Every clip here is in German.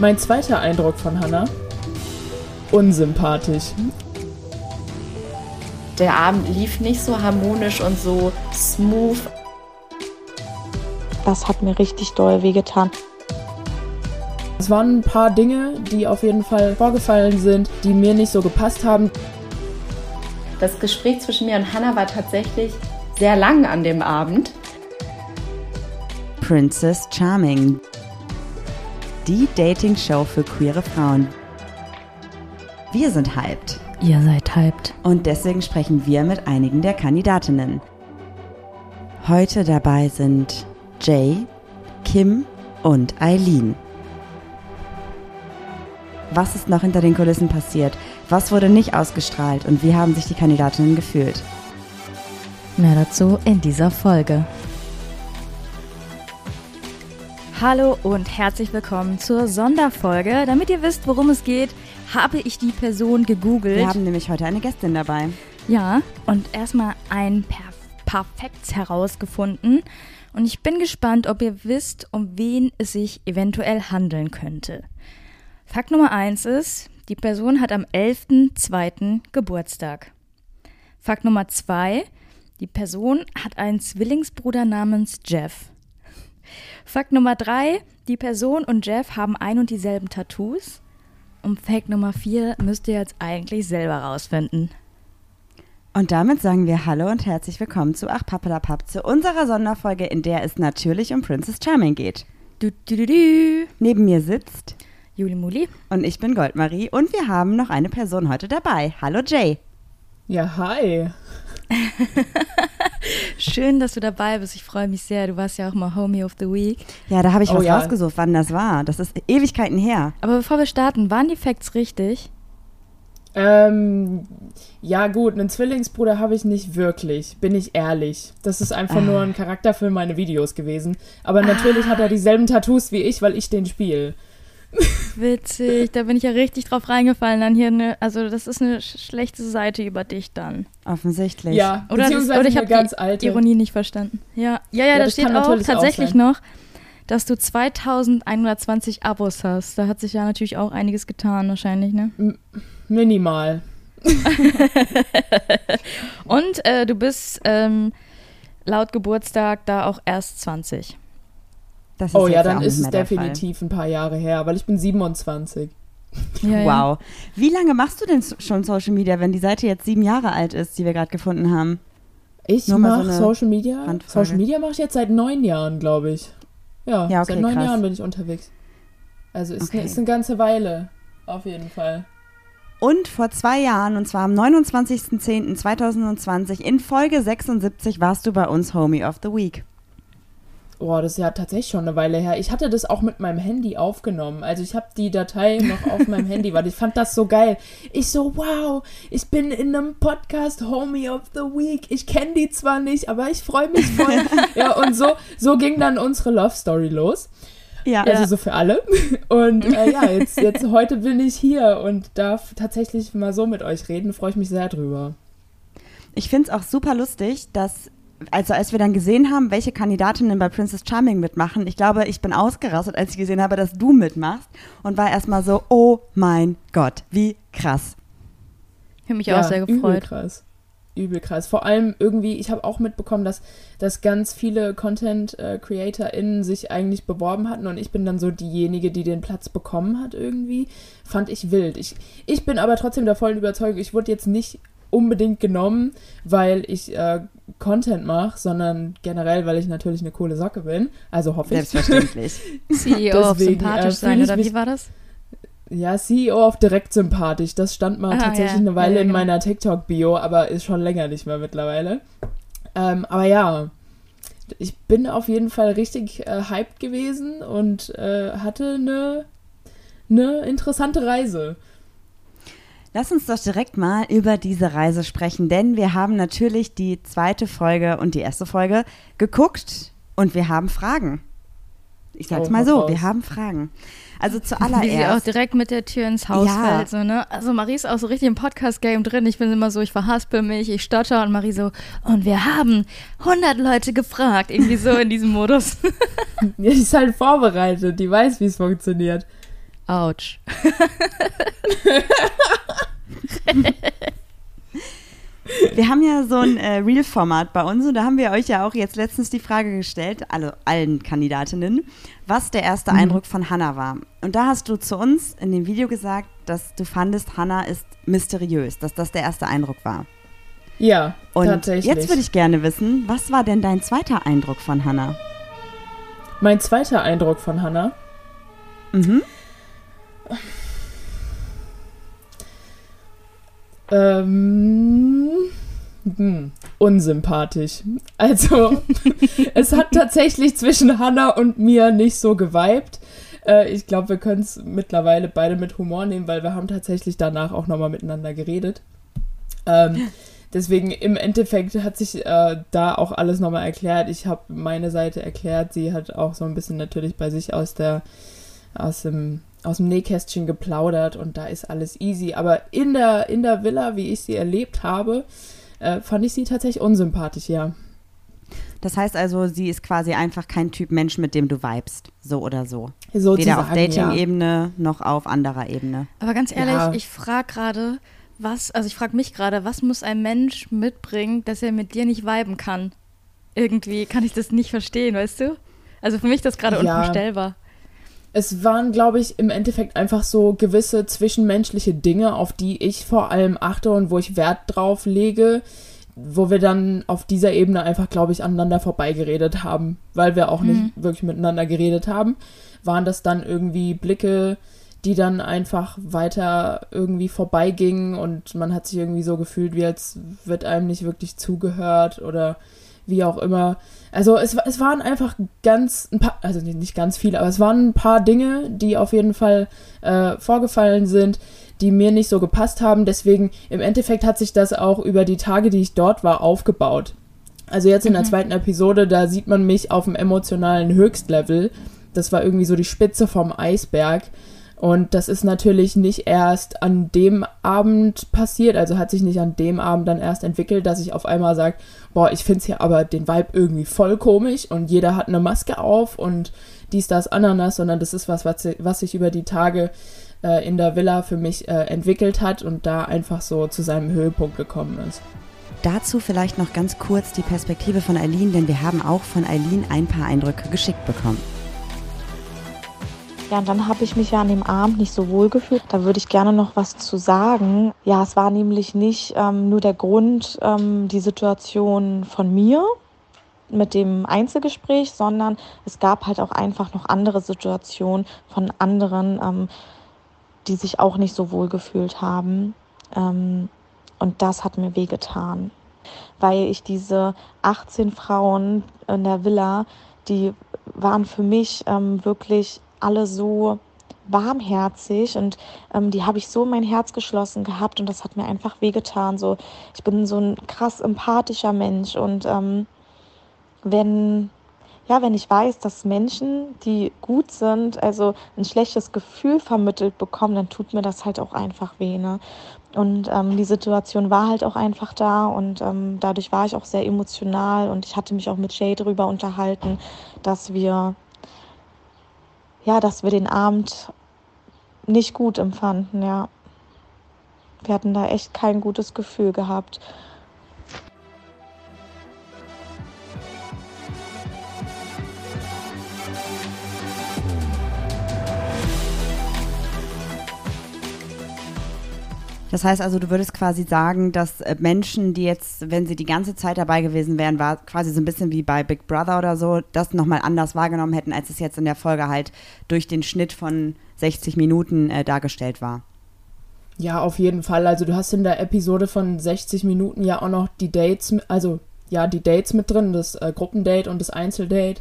Mein zweiter Eindruck von Hannah? Unsympathisch. Der Abend lief nicht so harmonisch und so smooth. Das hat mir richtig doll wehgetan. Es waren ein paar Dinge, die auf jeden Fall vorgefallen sind, die mir nicht so gepasst haben. Das Gespräch zwischen mir und Hannah war tatsächlich sehr lang an dem Abend. Princess Charming. Die Dating-Show für queere Frauen. Wir sind hyped. Ihr seid hyped. Und deswegen sprechen wir mit einigen der Kandidatinnen. Heute dabei sind Jay, Kim und Eileen. Was ist noch hinter den Kulissen passiert? Was wurde nicht ausgestrahlt und wie haben sich die Kandidatinnen gefühlt? Mehr dazu in dieser Folge. Hallo und herzlich willkommen zur Sonderfolge. Damit ihr wisst, worum es geht, habe ich die Person gegoogelt. Wir haben nämlich heute eine Gästin dabei. Ja, und erstmal ein paar Facts herausgefunden. Und ich bin gespannt, ob ihr wisst, um wen es sich eventuell handeln könnte. Fakt Nummer eins ist, die Person hat am 11.02. Geburtstag. Fakt Nummer zwei, die Person hat einen Zwillingsbruder namens Jeff. Fakt Nummer drei, die Person und Jeff haben ein und dieselben Tattoos. Und Fakt Nummer vier müsst ihr jetzt eigentlich selber rausfinden. Und damit sagen wir Hallo und herzlich willkommen zu Ach Pappelapapp, zu unserer Sonderfolge, in der es natürlich um Princess Charming geht. Du, du, du, du. Neben mir sitzt Juli Muli. und ich bin Goldmarie und wir haben noch eine Person heute dabei. Hallo Jay. Ja, hi. Schön, dass du dabei bist. Ich freue mich sehr. Du warst ja auch mal Homie of the Week. Ja, da habe ich Oh was ja. rausgesucht, wann das war. Das ist Ewigkeiten her. Aber bevor wir starten, waren die Facts richtig? Ähm, ja gut, einen Zwillingsbruder habe ich nicht wirklich, bin ich ehrlich. Das ist einfach nur ein Charakter für meine Videos gewesen. Aber natürlich hat er dieselben Tattoos wie ich, weil ich den spiele. Witzig, da bin ich ja richtig drauf reingefallen. Dann hier ne, also das ist eine sch schlechte Seite über dich dann. Offensichtlich. Ja, Oder, das, oder ich eine habe ganz die alte. Ironie nicht verstanden. Ja, ja, ja, da das steht auch auch tatsächlich sein. noch, dass du 2120 Abos hast. Da hat sich ja natürlich auch einiges getan wahrscheinlich, ne? Minimal. Und äh, du bist ähm, laut Geburtstag da auch erst 20. Das ist Oh ja, dann ist es der Fall. definitiv ein paar Jahre her, weil ich bin 27. Ja, ja. Wow. Wie lange machst du denn so- schon Social Media, wenn die Seite jetzt sieben Jahre alt ist, die wir gerade gefunden haben? Ich so mache eine Social Media. Randfrage. Social Media mache ich jetzt seit neun Jahren, glaube ich. Ja, Ja, okay, seit neun krass. Jahren bin ich unterwegs. Also ist, Okay. eine, ist eine ganze Weile, auf jeden Fall. Und vor zwei Jahren, und zwar am 29.10.2020, in Folge 76 warst du bei uns Homie of the Week. Boah, das ist ja tatsächlich schon eine Weile her. Ich hatte das auch mit meinem Handy aufgenommen. Also ich habe die Datei noch auf meinem Handy, weil ich fand das so geil. Ich so, wow, ich bin in einem Podcast Homie of the Week. Ich kenne die zwar nicht, aber ich freue mich voll. ja, und so, so ging dann unsere Love Story los. Ja. Also so für alle. Und äh, ja, jetzt, jetzt heute bin ich hier und darf tatsächlich mal so mit euch reden. Freue ich mich sehr drüber. Ich finde es auch super lustig, dass, also als wir dann gesehen haben, welche Kandidatinnen bei Princess Charming mitmachen, ich glaube, ich bin ausgerastet, als ich gesehen habe, dass du mitmachst und war erstmal so, oh mein Gott, wie krass. Ich habe mich auch sehr Übel gefreut. krass. Übel krass. Vor allem irgendwie, ich habe auch mitbekommen, dass, dass ganz viele Content-CreatorInnen sich eigentlich beworben hatten und ich bin dann so diejenige, die den Platz bekommen hat irgendwie. Fand ich wild. Ich, ich bin aber trotzdem der vollen Überzeugung, ich wurde jetzt nicht unbedingt genommen, weil ich äh, Content mache, sondern generell, weil ich natürlich eine coole Socke bin. Also hoffe ich. Selbstverständlich. CEO auf Deswegen, sympathisch äh, sein, oder wie war das? Ja, CEO auf direkt sympathisch. Das stand mal Ah, tatsächlich ja. eine Weile Ja, in genau. meiner TikTok-Bio, aber ist schon länger nicht mehr mittlerweile. Ähm, aber ja, ich bin auf jeden Fall richtig äh, hyped gewesen und äh, hatte eine ne interessante Reise. Lass uns doch direkt mal über diese Reise sprechen, denn wir haben natürlich die zweite Folge und die erste Folge geguckt und wir haben Fragen. Ich sag's Oh, mal so, raus. wir haben Fragen. Also Wie sie auch zuallererst. direkt mit der Tür ins Haus Ja. fällt. So, ne? Also Marie ist auch so richtig im Podcast-Game drin. Ich bin immer so, ich verhaspel mich, ich stotter und Marie so, und wir haben 100 Leute gefragt. Irgendwie so in diesem Modus. Die ist halt vorbereitet, die weiß, wie es funktioniert. Autsch. Wir haben ja so ein äh, Real-Format bei uns und da haben wir euch ja auch jetzt letztens die Frage gestellt, alle, allen Kandidatinnen, was der erste mhm. Eindruck von Hannah war. Und da hast du zu uns in dem Video gesagt, dass du fandest, Hannah ist mysteriös, dass das der erste Eindruck war. Ja, und tatsächlich. Jetzt würde ich gerne wissen, was war denn dein zweiter Eindruck von Hannah? Mein zweiter Eindruck von Hannah? Mhm. Ähm, hm, unsympathisch. Also, es hat tatsächlich zwischen Hannah und mir nicht so geweibt. Äh, ich glaube, wir können es mittlerweile beide mit Humor nehmen, weil wir haben tatsächlich danach auch nochmal miteinander geredet. Ähm, deswegen im Endeffekt hat sich äh, da auch alles nochmal erklärt. Ich habe meine Seite erklärt. Sie hat auch so ein bisschen natürlich bei sich aus der aus dem aus dem Nähkästchen geplaudert und da ist alles easy. Aber in der, in der Villa, wie ich sie erlebt habe, äh, fand ich sie tatsächlich unsympathisch, ja. Das heißt also, sie ist quasi einfach kein Typ Mensch, mit dem du vibest, so oder so. Sozusagen, Weder auf Dating-Ebene ja. noch auf anderer Ebene. Aber ganz ehrlich, ja. ich frage gerade, was, also ich frage mich gerade, was muss ein Mensch mitbringen, dass er mit dir nicht viben kann? Irgendwie kann ich das nicht verstehen, weißt du? Also für mich ist das gerade ja. unvorstellbar es waren, glaube ich, im Endeffekt einfach so gewisse zwischenmenschliche Dinge, auf die ich vor allem achte und wo ich Wert drauf lege, wo wir dann auf dieser Ebene einfach, glaube ich, aneinander vorbeigeredet haben, weil wir auch mhm. nicht wirklich miteinander geredet haben, waren das dann irgendwie Blicke, die dann einfach weiter irgendwie vorbeigingen und man hat sich irgendwie so gefühlt, wie als wird einem nicht wirklich zugehört oder wie auch immer. Also es, es waren einfach ganz, ein paar, also nicht ganz viele, aber es waren ein paar Dinge, die auf jeden Fall äh, vorgefallen sind, die mir nicht so gepasst haben. Deswegen im Endeffekt hat sich das auch über die Tage, die ich dort war, aufgebaut. Also jetzt in der mhm. zweiten Episode, da sieht man mich auf dem emotionalen Höchstlevel. Das war irgendwie so die Spitze vom Eisberg. Und das ist natürlich nicht erst an dem Abend passiert, also hat sich nicht an dem Abend dann erst entwickelt, dass ich auf einmal sage, boah, ich finde hier aber den Vibe irgendwie voll komisch und jeder hat eine Maske auf und dies, das, Ananas, sondern das ist was, was, was sich über die Tage äh, in der Villa für mich äh, entwickelt hat und da einfach so zu seinem Höhepunkt gekommen ist. Dazu vielleicht noch ganz kurz die Perspektive von Eileen, denn wir haben auch von Eileen ein paar Eindrücke geschickt bekommen. Ja, und dann habe ich mich ja an dem Abend nicht so wohl gefühlt. Da würde ich gerne noch was zu sagen. Ja, es war nämlich nicht ähm, nur der Grund, ähm, die Situation von mir mit dem Einzelgespräch, sondern es gab halt auch einfach noch andere Situationen von anderen, ähm, die sich auch nicht so wohl gefühlt haben. Ähm, und das hat mir wehgetan, weil ich diese 18 Frauen in der Villa, die waren für mich ähm, wirklich alle so warmherzig und ähm, die habe ich so in mein Herz geschlossen gehabt und das hat mir einfach wehgetan. So, ich bin so ein krass empathischer Mensch und ähm, wenn ja, wenn ich weiß, dass Menschen, die gut sind, also ein schlechtes Gefühl vermittelt bekommen, dann tut mir das halt auch einfach weh. Ne? Und ähm, die Situation war halt auch einfach da und ähm, dadurch war ich auch sehr emotional und ich hatte mich auch mit Jay darüber unterhalten, dass wir ja, dass wir den Abend nicht gut empfanden, ja. Wir hatten da echt kein gutes Gefühl gehabt. Das heißt also, du würdest quasi sagen, dass äh, Menschen, die jetzt, wenn sie die ganze Zeit dabei gewesen wären, war quasi so ein bisschen wie bei Big Brother oder so, das nochmal anders wahrgenommen hätten, als es jetzt in der Folge halt durch den Schnitt von 60 Minuten äh, dargestellt war. Ja, auf jeden Fall. Also du hast in der Episode von 60 Minuten ja auch noch die Dates, also ja, die Dates mit drin, das äh, Gruppendate und das Einzeldate.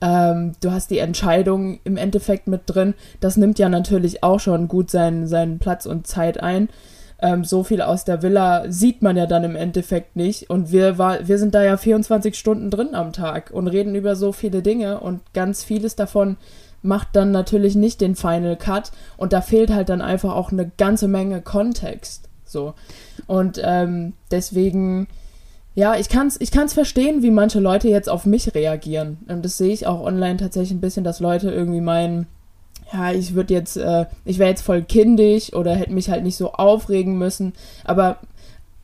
Ähm, du hast die Entscheidung im Endeffekt mit drin. Das nimmt ja natürlich auch schon gut seinen, seinen Platz und Zeit ein. Ähm, so viel aus der Villa sieht man ja dann im Endeffekt nicht. Und wir, war, wir sind da ja 24 Stunden drin am Tag und reden über so viele Dinge und ganz vieles davon macht dann natürlich nicht den Final Cut und da fehlt halt dann einfach auch eine ganze Menge Kontext. So. Und ähm, deswegen ja, ich kann es ich kann's verstehen, wie manche Leute jetzt auf mich reagieren. Und das sehe ich auch online tatsächlich ein bisschen, dass Leute irgendwie meinen, ja, ich würde jetzt, äh, ich wäre jetzt voll kindisch oder hätte mich halt nicht so aufregen müssen. Aber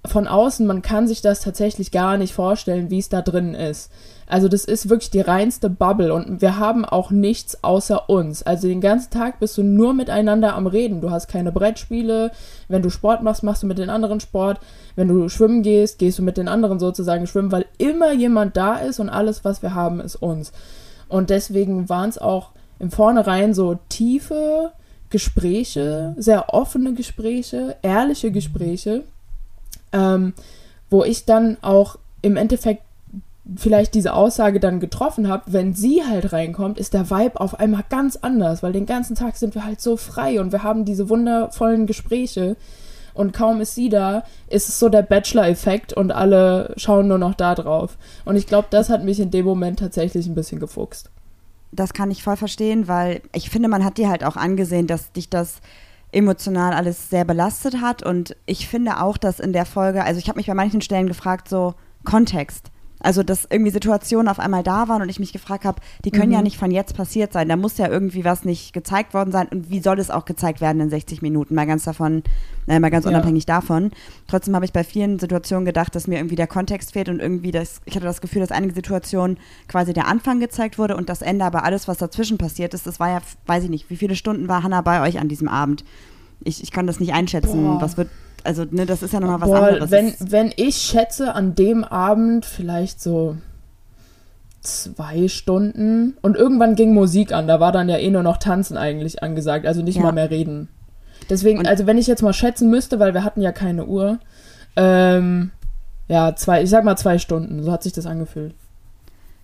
von außen, man kann sich das tatsächlich gar nicht vorstellen, wie es da drin ist. Also das ist wirklich die reinste Bubble und wir haben auch nichts außer uns. Also den ganzen Tag bist du nur miteinander am Reden. Du hast keine Brettspiele. Wenn du Sport machst, machst du mit den anderen Sport. Wenn du schwimmen gehst, gehst du mit den anderen sozusagen schwimmen, weil immer jemand da ist und alles, was wir haben, ist uns. Und deswegen waren es auch im Vornherein so tiefe Gespräche, sehr offene Gespräche, ehrliche Gespräche, ähm, wo ich dann auch im Endeffekt vielleicht diese Aussage dann getroffen habe, wenn sie halt reinkommt, ist der Vibe auf einmal ganz anders, weil den ganzen Tag sind wir halt so frei und wir haben diese wundervollen Gespräche und kaum ist sie da, ist es so der Bachelor-Effekt und alle schauen nur noch da drauf. Und ich glaube, das hat mich in dem Moment tatsächlich ein bisschen gefuchst das kann ich voll verstehen, weil ich finde, man hat dir halt auch angesehen, dass dich das emotional alles sehr belastet hat. Und ich finde auch, dass in der Folge, also ich habe mich bei manchen Stellen gefragt, so Kontext. Also, dass irgendwie Situationen auf einmal da waren und ich mich gefragt habe, die können mhm. ja nicht von jetzt passiert sein. Da muss ja irgendwie was nicht gezeigt worden sein. Und wie soll es auch gezeigt werden in 60 Minuten? Mal ganz davon, äh, mal ganz ja. unabhängig davon. Trotzdem habe ich bei vielen Situationen gedacht, dass mir irgendwie der Kontext fehlt und irgendwie das, ich hatte das Gefühl, dass einige Situationen quasi der Anfang gezeigt wurde und das Ende, aber alles, was dazwischen passiert ist, das war ja, weiß ich nicht, wie viele Stunden war Hannah bei euch an diesem Abend? Ich, ich kann das nicht einschätzen. Boah. Was wird also, ne, das ist ja nochmal was Boah, anderes. Wenn, wenn ich schätze, an dem Abend vielleicht so zwei Stunden und irgendwann ging Musik an, da war dann ja eh nur noch Tanzen eigentlich angesagt, also nicht ja. mal mehr reden. Deswegen, und also wenn ich jetzt mal schätzen müsste, weil wir hatten ja keine Uhr, ähm, ja, zwei, ich sag mal zwei Stunden, so hat sich das angefühlt.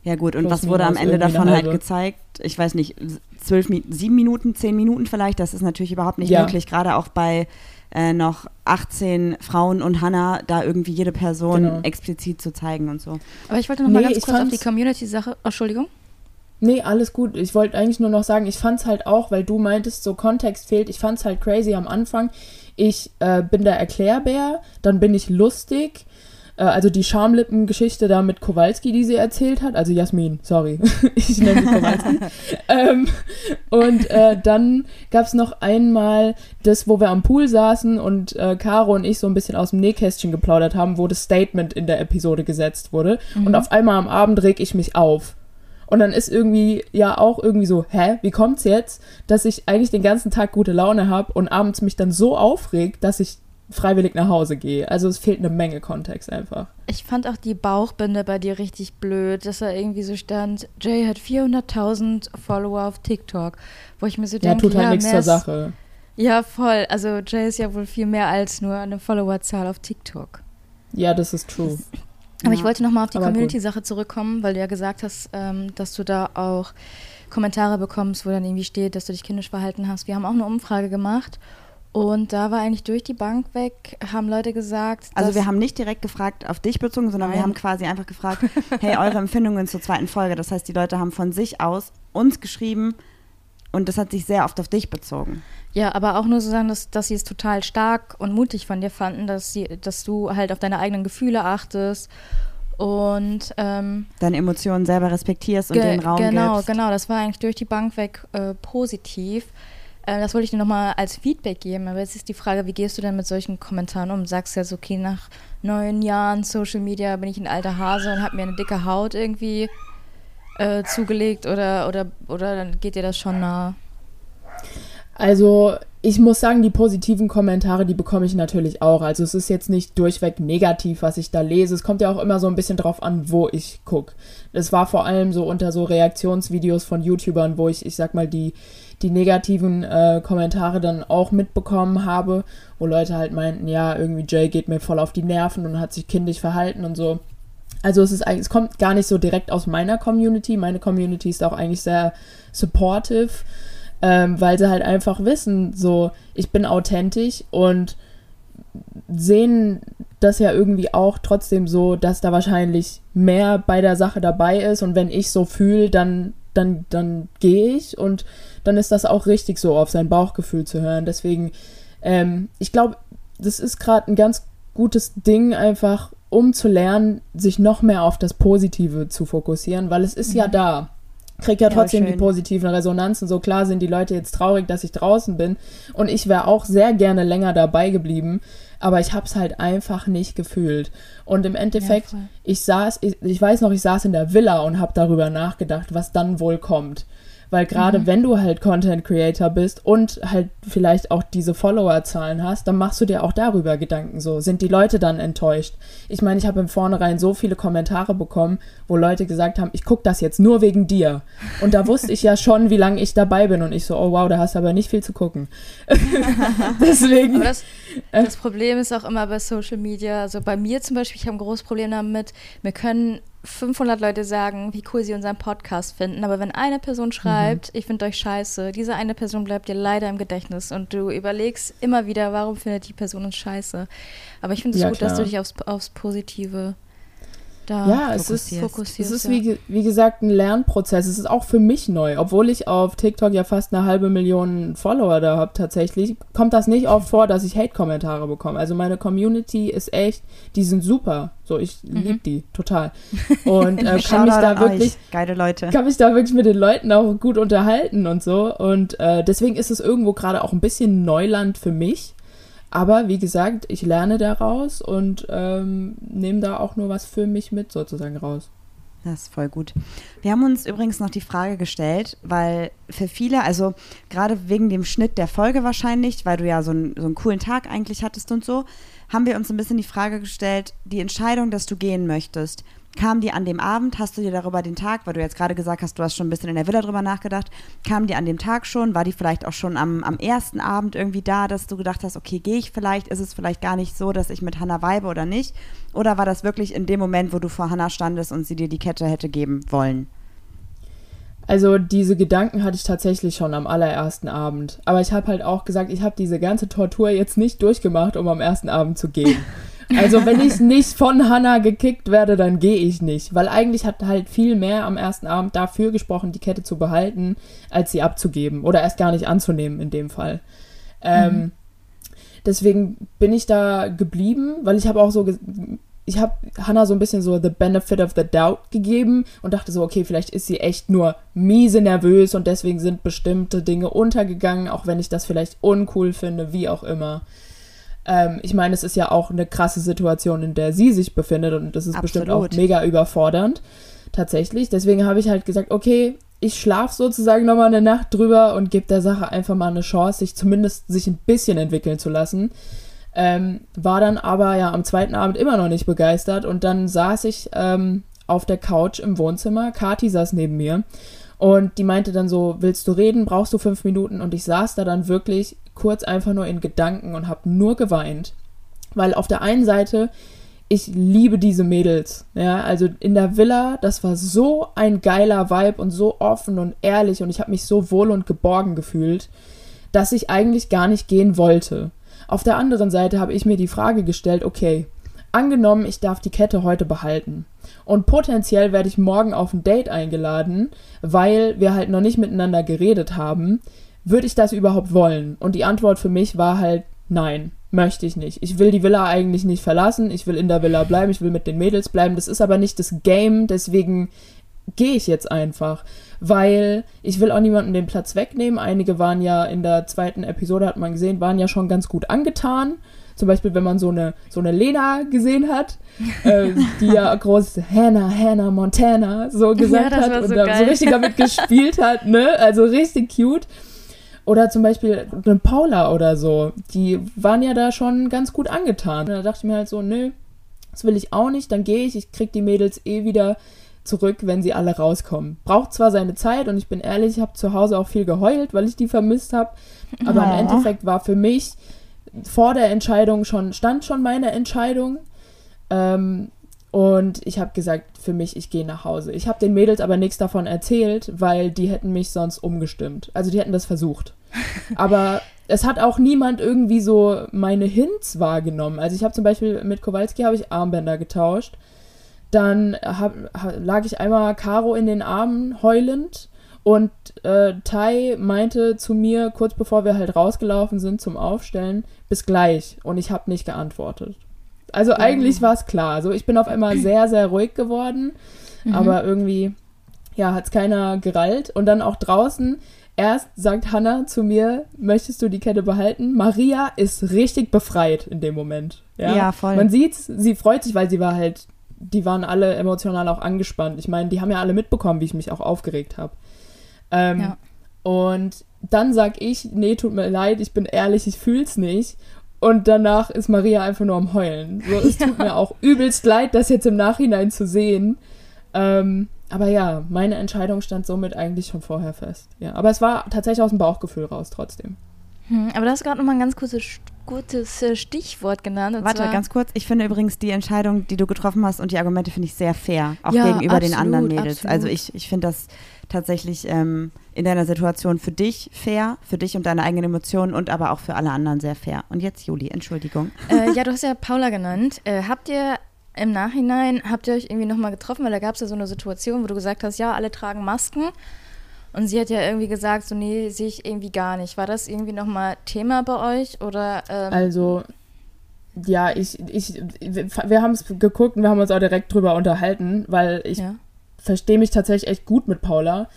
Ja gut, und Plus was wurde am Ende davon halt gezeigt? Ich weiß nicht, zwölf, sieben Minuten, zehn Minuten vielleicht, das ist natürlich überhaupt nicht ja. möglich, gerade auch bei äh, noch 18 Frauen und Hannah da irgendwie jede Person genau. explizit zu zeigen und so. Aber ich wollte noch nee, mal ganz kurz auf die Community-Sache. Oh, Entschuldigung. Nee, alles gut. Ich wollte eigentlich nur noch sagen, ich fand's halt auch, weil du meintest, so Kontext fehlt. Ich fand's halt crazy am Anfang. Ich äh, bin der Erklärbär, dann bin ich lustig, äh, also die Schamlippen-Geschichte da mit Kowalski, die sie erzählt hat, also Jasmin, sorry, ich nenne sie Kowalski. ähm, und äh, dann gab es noch einmal das, wo wir am Pool saßen und äh, Caro und ich so ein bisschen aus dem Nähkästchen geplaudert haben, wo das Statement in der Episode gesetzt wurde. Mhm. Und auf einmal am Abend reg ich mich auf. Und dann ist irgendwie ja auch irgendwie so, hä, wie kommt's jetzt, dass ich eigentlich den ganzen Tag gute Laune habe und abends mich dann so aufregt, dass ich freiwillig nach Hause gehe. Also es fehlt eine Menge Kontext einfach. Ich fand auch die Bauchbinde bei dir richtig blöd, dass da irgendwie so stand, Jay hat 400.000 Follower auf TikTok, wo ich mir so denke, ja, tut halt ja, nichts zur Sache. Ja, voll. Also Jay ist ja wohl viel mehr als nur eine Followerzahl auf TikTok. Ja, das ist true. Aber ja. ich wollte nochmal auf die Community-Sache zurückkommen, weil du ja gesagt hast, ähm, dass du da auch Kommentare bekommst, wo dann irgendwie steht, dass du dich kindisch verhalten hast. Wir haben auch eine Umfrage gemacht und da war eigentlich durch die Bank weg, haben Leute gesagt. Also wir haben nicht direkt gefragt auf dich bezogen, sondern Nein. wir haben quasi einfach gefragt, hey, eure Empfindungen zur zweiten Folge. Das heißt, die Leute haben von sich aus uns geschrieben und das hat sich sehr oft auf dich bezogen. Ja, aber auch nur so sagen, dass, dass sie es total stark und mutig von dir fanden, dass, sie, dass du halt auf deine eigenen Gefühle achtest und ähm, deine Emotionen selber respektierst und den Raum genau, gibst. Genau, genau. Das war eigentlich durch die Bank weg äh, positiv. Äh, das wollte ich dir nochmal als Feedback geben. Aber jetzt ist die Frage, wie gehst du denn mit solchen Kommentaren um? Sagst du jetzt, okay, nach neun Jahren Social Media bin ich ein alter Hase und habe mir eine dicke Haut irgendwie äh, zugelegt oder, oder, oder dann geht dir das schon nah? Also ich muss sagen, die positiven Kommentare, die bekomme ich natürlich auch. Also es ist jetzt nicht durchweg negativ, was ich da lese. Es kommt ja auch immer so ein bisschen drauf an, wo ich gucke. Es war vor allem so unter so Reaktionsvideos von YouTubern, wo ich, ich sag mal, die, die negativen äh, Kommentare dann auch mitbekommen habe, wo Leute halt meinten, ja, irgendwie Jay geht mir voll auf die Nerven und hat sich kindisch verhalten und so. Also es ist eigentlich, es kommt gar nicht so direkt aus meiner Community. Meine Community ist auch eigentlich sehr supportive ähm, weil sie halt einfach wissen, so, ich bin authentisch und sehen das ja irgendwie auch trotzdem so, dass da wahrscheinlich mehr bei der Sache dabei ist und wenn ich so fühle, dann, dann, dann gehe ich und dann ist das auch richtig so, auf sein Bauchgefühl zu hören. Deswegen, ähm, ich glaube, das ist gerade ein ganz gutes Ding, einfach um zu lernen, sich noch mehr auf das Positive zu fokussieren, weil es ist mhm. ja da. kriege ja Ja, trotzdem die schön. positiven Resonanzen. So klar sind die Leute jetzt traurig, dass ich draußen bin. Und ich wäre auch sehr gerne länger dabei geblieben. Aber ich habe es halt einfach nicht gefühlt. Und im Endeffekt, voll. ich saß, ich, ich weiß noch, ich saß in der Villa und habe darüber nachgedacht, was dann wohl kommt. Weil gerade wenn du halt Content Creator bist und halt vielleicht auch diese Followerzahlen hast, dann machst du dir auch darüber Gedanken so. Sind die Leute dann enttäuscht? Ich meine, ich habe im Vornherein so viele Kommentare bekommen, wo Leute gesagt haben, ich gucke das jetzt nur wegen dir. Und da wusste ich ja schon, wie lange ich dabei bin. Und ich so, oh wow, da hast du aber nicht viel zu gucken. Deswegen. Aber das, das Problem ist auch immer bei Social Media, also bei mir zum Beispiel, ich habe ein großes Problem damit, mir können 500 Leute sagen, wie cool sie unseren Podcast finden, aber wenn eine Person schreibt, ich finde euch scheiße, diese eine Person bleibt dir leider im Gedächtnis und du überlegst immer wieder, warum findet die Person uns scheiße. Aber ich finde es Ja, gut, dass klar. du dich aufs, aufs Positive da Ja, es ist, es ist wie, wie gesagt ein Lernprozess. Es ist auch für mich neu. Obwohl ich auf TikTok ja fast eine halbe Million Follower da habe tatsächlich, kommt das nicht oft vor, dass ich Hate-Kommentare bekomme. Also meine Community ist echt, die sind super. So, ich liebe die total. Und äh, kann mich da wirklich euch, geile Leute. kann mich da wirklich mit den Leuten auch gut unterhalten und so. Und äh, deswegen ist es irgendwo gerade auch ein bisschen Neuland für mich. Aber wie gesagt, ich lerne daraus und ähm, nehme da auch nur was für mich mit sozusagen raus. Das ist voll gut. Wir haben uns übrigens noch die Frage gestellt, weil für viele, also gerade wegen dem Schnitt der Folge wahrscheinlich, weil du ja so einen, so einen coolen Tag eigentlich hattest und so, haben wir uns ein bisschen die Frage gestellt, die Entscheidung, dass du gehen möchtest, kam die an dem Abend, hast du dir darüber den Tag, weil du jetzt gerade gesagt hast, du hast schon ein bisschen in der Villa drüber nachgedacht, kam die an dem Tag schon, war die vielleicht auch schon am, am ersten Abend irgendwie da, dass du gedacht hast, okay, gehe ich vielleicht, ist es vielleicht gar nicht so, dass ich mit Hannah weibe oder nicht? Oder war das wirklich in dem Moment, wo du vor Hannah standest und sie dir die Kette hätte geben wollen? Also diese Gedanken hatte ich tatsächlich schon am allerersten Abend. Aber ich habe halt auch gesagt, ich habe diese ganze Tortur jetzt nicht durchgemacht, um am ersten Abend zu gehen. Also wenn ich nicht von Hannah gekickt werde, dann gehe ich nicht. Weil eigentlich hat halt viel mehr am ersten Abend dafür gesprochen, die Kette zu behalten, als sie abzugeben. Oder erst gar nicht anzunehmen in dem Fall. Ähm, deswegen bin ich da geblieben, weil ich habe auch so, ich habe Hannah so ein bisschen so the benefit of the doubt gegeben und dachte so, okay, vielleicht ist sie echt nur miese nervös und deswegen sind bestimmte Dinge untergegangen, auch wenn ich das vielleicht uncool finde, wie auch immer. Ähm, ich meine, es ist ja auch eine krasse Situation, in der sie sich befindet und das ist bestimmt auch Absolut. mega überfordernd. Tatsächlich. Deswegen habe ich halt gesagt, okay, ich schlafe sozusagen nochmal eine Nacht drüber und gebe der Sache einfach mal eine Chance, sich zumindest sich ein bisschen entwickeln zu lassen. Ähm, war dann aber ja am zweiten Abend immer noch nicht begeistert und dann saß ich ähm, auf der Couch im Wohnzimmer. Kati saß neben mir und die meinte dann so, willst du reden, brauchst du fünf Minuten? Und ich saß da dann wirklich kurz einfach nur in Gedanken und habe nur geweint. Weil auf der einen Seite, ich liebe diese Mädels. Ja, also in der Villa, das war so ein geiler Vibe und so offen und ehrlich und ich habe mich so wohl und geborgen gefühlt, dass ich eigentlich gar nicht gehen wollte. Auf der anderen Seite habe ich mir die Frage gestellt, okay, angenommen, ich darf die Kette heute behalten. Und potenziell werde ich morgen auf ein Date eingeladen, weil wir halt noch nicht miteinander geredet haben. Würde ich das überhaupt wollen? Und die Antwort für mich war halt nein, möchte ich nicht. Ich will die Villa eigentlich nicht verlassen. Ich will in der Villa bleiben. Ich will mit den Mädels bleiben. Das ist aber nicht das Game. Deswegen gehe ich jetzt einfach, weil ich will auch niemandem den Platz wegnehmen. Einige waren ja in der zweiten Episode, hat man gesehen, waren ja schon ganz gut angetan. Zum Beispiel, wenn man so eine, so eine Lena gesehen hat, äh, die ja groß Hannah, Hannah Montana so gesagt das hat war und so so richtig damit gespielt hat, ne? Also richtig cute. Oder zum Beispiel eine Paula oder so, die waren ja da schon ganz gut angetan. Und da dachte ich mir halt so, nö, das will ich auch nicht, dann gehe ich, ich krieg die Mädels eh wieder zurück, wenn sie alle rauskommen. Braucht zwar seine Zeit und ich bin ehrlich, ich habe zu Hause auch viel geheult, weil ich die vermisst habe, aber Oh. im Endeffekt war für mich vor der Entscheidung schon, stand schon meine Entscheidung. Ähm, und ich habe gesagt, für mich, ich gehe nach Hause. Ich habe den Mädels aber nichts davon erzählt, weil die hätten mich sonst umgestimmt. Also die hätten das versucht. Aber es hat auch niemand irgendwie so meine Hints wahrgenommen. Also ich habe zum Beispiel mit Kowalski habe ich Armbänder getauscht. Dann hab, ha- lag ich einmal Caro in den Armen heulend und äh, Tai meinte zu mir kurz bevor wir halt rausgelaufen sind zum Aufstellen bis gleich und ich habe nicht geantwortet. Also eigentlich war es klar. Also ich bin auf einmal sehr sehr ruhig geworden, aber irgendwie ja, hat es keiner gerallt. Und dann auch draußen, erst sagt Hannah zu mir, möchtest du die Kette behalten? Maria ist richtig befreit in dem Moment. Ja, Ja, voll. Man sieht's, sie freut sich, weil sie war halt, die waren alle emotional auch angespannt. Ich meine, die haben ja alle mitbekommen, wie ich mich auch aufgeregt habe. Ähm, Ja. Und dann sag ich, nee, tut mir leid, ich bin ehrlich, ich fühl's nicht. Und danach ist Maria einfach nur am Heulen. So, es tut mir auch übelst leid, das jetzt im Nachhinein zu sehen. Ähm, aber ja, meine Entscheidung stand somit eigentlich schon vorher fest. Ja, aber es war tatsächlich aus dem Bauchgefühl raus trotzdem. Hm, aber du hast gerade nochmal ein ganz kurzes, gutes äh, Stichwort genannt. Und Warte, zwar, ganz kurz. Ich finde übrigens die Entscheidung, die du getroffen hast und die Argumente finde ich sehr fair. Auch Ja, gegenüber den absolut, anderen Mädels. absolut. Also ich, ich finde das tatsächlich ähm, in deiner Situation für dich fair, für dich und deine eigenen Emotionen und aber auch für alle anderen sehr fair. Und jetzt Juli, Entschuldigung. Äh, ja, du hast ja Paula genannt. Äh, habt ihr im Nachhinein, habt ihr euch irgendwie nochmal getroffen? Weil da gab es ja so eine Situation, wo du gesagt hast, ja, alle tragen Masken. Und sie hat ja irgendwie gesagt, so, nee, sehe ich irgendwie gar nicht. War das irgendwie nochmal Thema bei euch? Oder, ähm, Also, ja, ich, ich, wir haben es geguckt und wir haben uns auch direkt drüber unterhalten, weil ich ja. Verstehe mich tatsächlich echt gut mit Paula.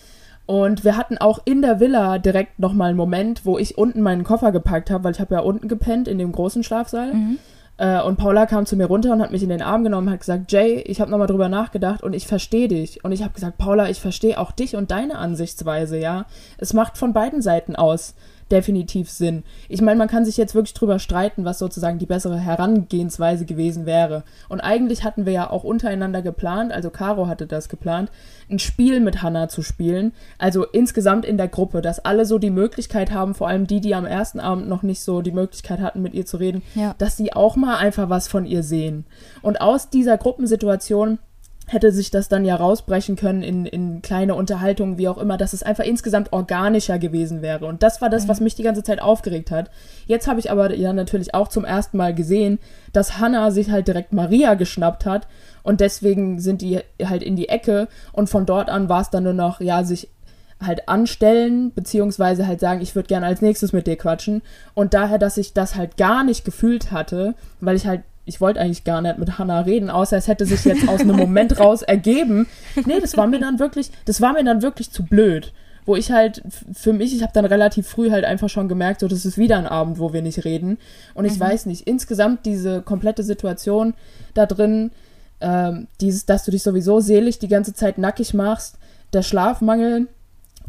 Und wir hatten auch in der Villa direkt nochmal einen Moment, wo ich unten meinen Koffer gepackt habe, weil ich habe ja unten gepennt in dem großen Schlafsaal. Mhm. Äh, und Paula kam zu mir runter und hat mich in den Arm genommen und hat gesagt, Jay, ich habe nochmal drüber nachgedacht und ich verstehe dich. Und ich habe gesagt, Paula, ich verstehe auch dich und deine Ansichtsweise, ja. Es macht von beiden Seiten aus definitiv Sinn. Ich meine, man kann sich jetzt wirklich drüber streiten, was sozusagen die bessere Herangehensweise gewesen wäre. Und eigentlich hatten wir ja auch untereinander geplant, also Caro hatte das geplant, ein Spiel mit Hannah zu spielen. Also insgesamt in der Gruppe, dass alle so die Möglichkeit haben, vor allem die, die am ersten Abend noch nicht so die Möglichkeit hatten, mit ihr zu reden, Ja. dass sie auch mal einfach was von ihr sehen. Und aus dieser Gruppensituation hätte sich das dann ja rausbrechen können in, in kleine Unterhaltungen, wie auch immer, dass es einfach insgesamt organischer gewesen wäre. Und das war das, was mich die ganze Zeit aufgeregt hat. Jetzt habe ich aber ja natürlich auch zum ersten Mal gesehen, dass Hannah sich halt direkt Maria geschnappt hat und deswegen sind die halt in die Ecke und von dort an war es dann nur noch, ja, sich halt anstellen, beziehungsweise halt sagen, ich würde gerne als nächstes mit dir quatschen. Und daher, dass ich das halt gar nicht gefühlt hatte, weil ich halt, ich wollte eigentlich gar nicht mit Hannah reden, außer es hätte sich jetzt aus einem Moment raus ergeben. Nee, das war mir dann wirklich, das war mir dann wirklich zu blöd. Wo ich halt, für mich, ich habe dann relativ früh halt einfach schon gemerkt, so, das ist wieder ein Abend, wo wir nicht reden. Und ich weiß nicht, insgesamt diese komplette Situation da drin, ähm, dieses, dass du dich sowieso selig die ganze Zeit nackig machst, der Schlafmangel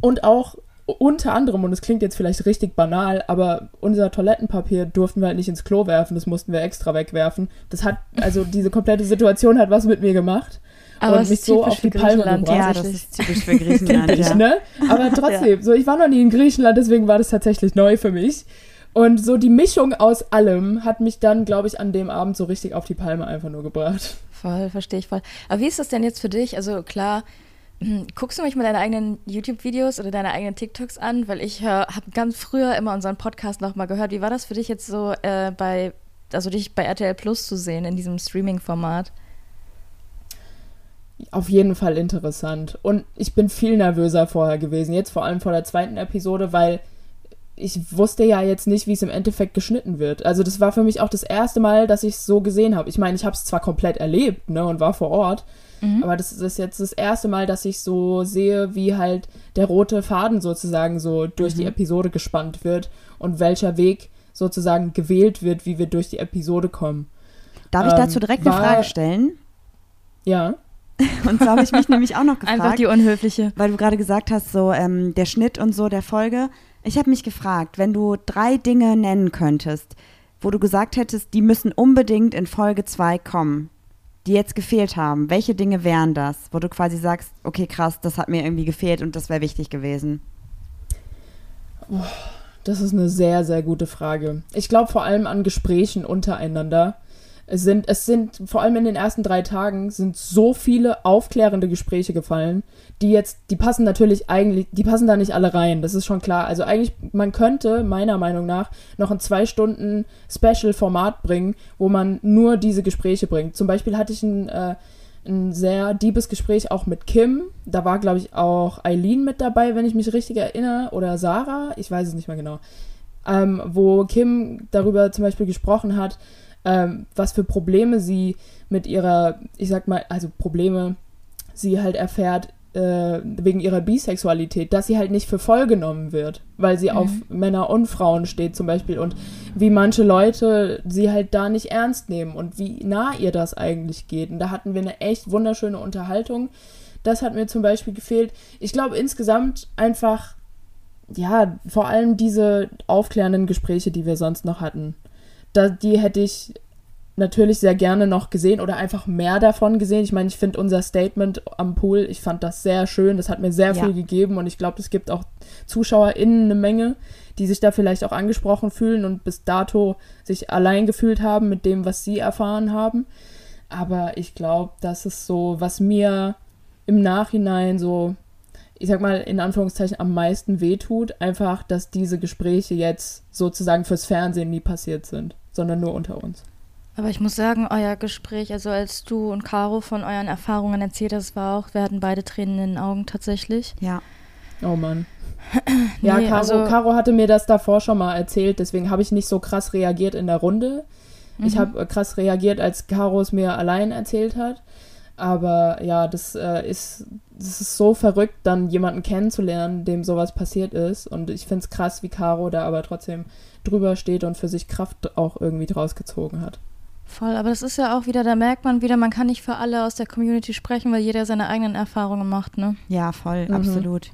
und auch unter anderem, und es klingt jetzt vielleicht richtig banal, aber unser Toilettenpapier durften wir halt nicht ins Klo werfen, das mussten wir extra wegwerfen. Das hat, also diese komplette Situation hat was mit mir gemacht Aber und es mich ist so auf die Palme Griechenland, gebracht. Ja, das ist typisch für Griechenland. Ja. ne? Aber trotzdem, so ich war noch nie in Griechenland, deswegen war das tatsächlich neu für mich. Und so die Mischung aus allem hat mich dann, glaube ich, an dem Abend so richtig auf die Palme einfach nur gebracht. Voll, verstehe ich voll. Aber wie ist das denn jetzt für dich? Also klar, guckst du manchmal deine eigenen YouTube-Videos oder deine eigenen TikToks an? Weil ich habe ganz früher immer unseren Podcast nochmal gehört. Wie war das für dich jetzt so äh, bei, also dich bei RTL Plus zu sehen in diesem Streaming-Format? Auf jeden Fall interessant. Und ich bin viel nervöser vorher gewesen, jetzt vor allem vor der zweiten Episode, weil ich wusste ja jetzt nicht, wie es im Endeffekt geschnitten wird. Also das war für mich auch das erste Mal, dass ich es so gesehen habe. Ich meine, ich habe es zwar komplett erlebt ne, und war vor Ort, aber das ist jetzt das erste Mal, dass ich so sehe, wie halt der rote Faden sozusagen so durch die Episode gespannt wird und welcher Weg sozusagen gewählt wird, wie wir durch die Episode kommen. Darf ich Ähm, dazu direkt eine war- Frage stellen? Ja. Und zwar habe ich mich nämlich auch noch gefragt. Einfach die unhöfliche. weil du gerade gesagt hast, so ähm, der Schnitt und so der Folge. Ich habe mich gefragt, wenn du drei Dinge nennen könntest, wo du gesagt hättest, die müssen unbedingt in Folge 2 kommen, die jetzt gefehlt haben, welche Dinge wären das, wo du quasi sagst, okay, krass, das hat mir irgendwie gefehlt und das wäre wichtig gewesen? Das ist eine sehr, sehr gute Frage. Ich glaube vor allem an Gesprächen untereinander. Es sind, es sind, vor allem in den ersten drei Tagen, sind so viele aufklärende Gespräche gefallen, die jetzt, die passen natürlich eigentlich, die passen da nicht alle rein, das ist schon klar. Also eigentlich, man könnte, meiner Meinung nach, noch ein zwei Stunden Special-Format bringen, wo man nur diese Gespräche bringt. Zum Beispiel hatte ich ein, äh, ein sehr deepes Gespräch auch mit Kim. Da war, glaube ich, auch Eileen mit dabei, wenn ich mich richtig erinnere, oder Sarah, ich weiß es nicht mehr genau. Ähm, wo Kim darüber zum Beispiel gesprochen hat, ähm, was für Probleme sie mit ihrer, ich sag mal, also Probleme sie halt erfährt äh, wegen ihrer Bisexualität, dass sie halt nicht für voll genommen wird, weil sie mhm. auf Männer und Frauen steht zum Beispiel und wie manche Leute sie halt da nicht ernst nehmen und wie nah ihr das eigentlich geht. Und da hatten wir eine echt wunderschöne Unterhaltung. Das hat mir zum Beispiel gefehlt. Ich glaube insgesamt einfach, ja, vor allem diese aufklärenden Gespräche, die wir sonst noch hatten. Da, die hätte ich natürlich sehr gerne noch gesehen oder einfach mehr davon gesehen. Ich meine, ich finde unser Statement am Pool, ich fand das sehr schön, das hat mir sehr ja. viel gegeben und ich glaube, es gibt auch ZuschauerInnen eine Menge, die sich da vielleicht auch angesprochen fühlen und bis dato sich allein gefühlt haben mit dem, was sie erfahren haben. Aber ich glaube, das ist so, was mir im Nachhinein so, ich sag mal, in Anführungszeichen am meisten wehtut, einfach, dass diese Gespräche jetzt sozusagen fürs Fernsehen nie passiert sind, sondern nur unter uns. Aber ich muss sagen, euer Gespräch, also als du und Caro von euren Erfahrungen erzählt hast, war auch, wir hatten beide Tränen in den Augen tatsächlich. Ja. Oh Mann. nee, ja, Caro, also, Caro hatte mir das davor schon mal erzählt, deswegen habe ich nicht so krass reagiert in der Runde. Mhm. Ich habe krass reagiert, als Caro es mir allein erzählt hat. Aber ja, das, äh, ist, das ist so verrückt, dann jemanden kennenzulernen, dem sowas passiert ist. Und ich finde es krass, wie Caro da aber trotzdem drüber steht und für sich Kraft auch irgendwie draus gezogen hat. Voll, aber das ist ja auch wieder, da merkt man wieder, man kann nicht für alle aus der Community sprechen, weil jeder seine eigenen Erfahrungen macht, ne? Ja, voll, mhm. absolut.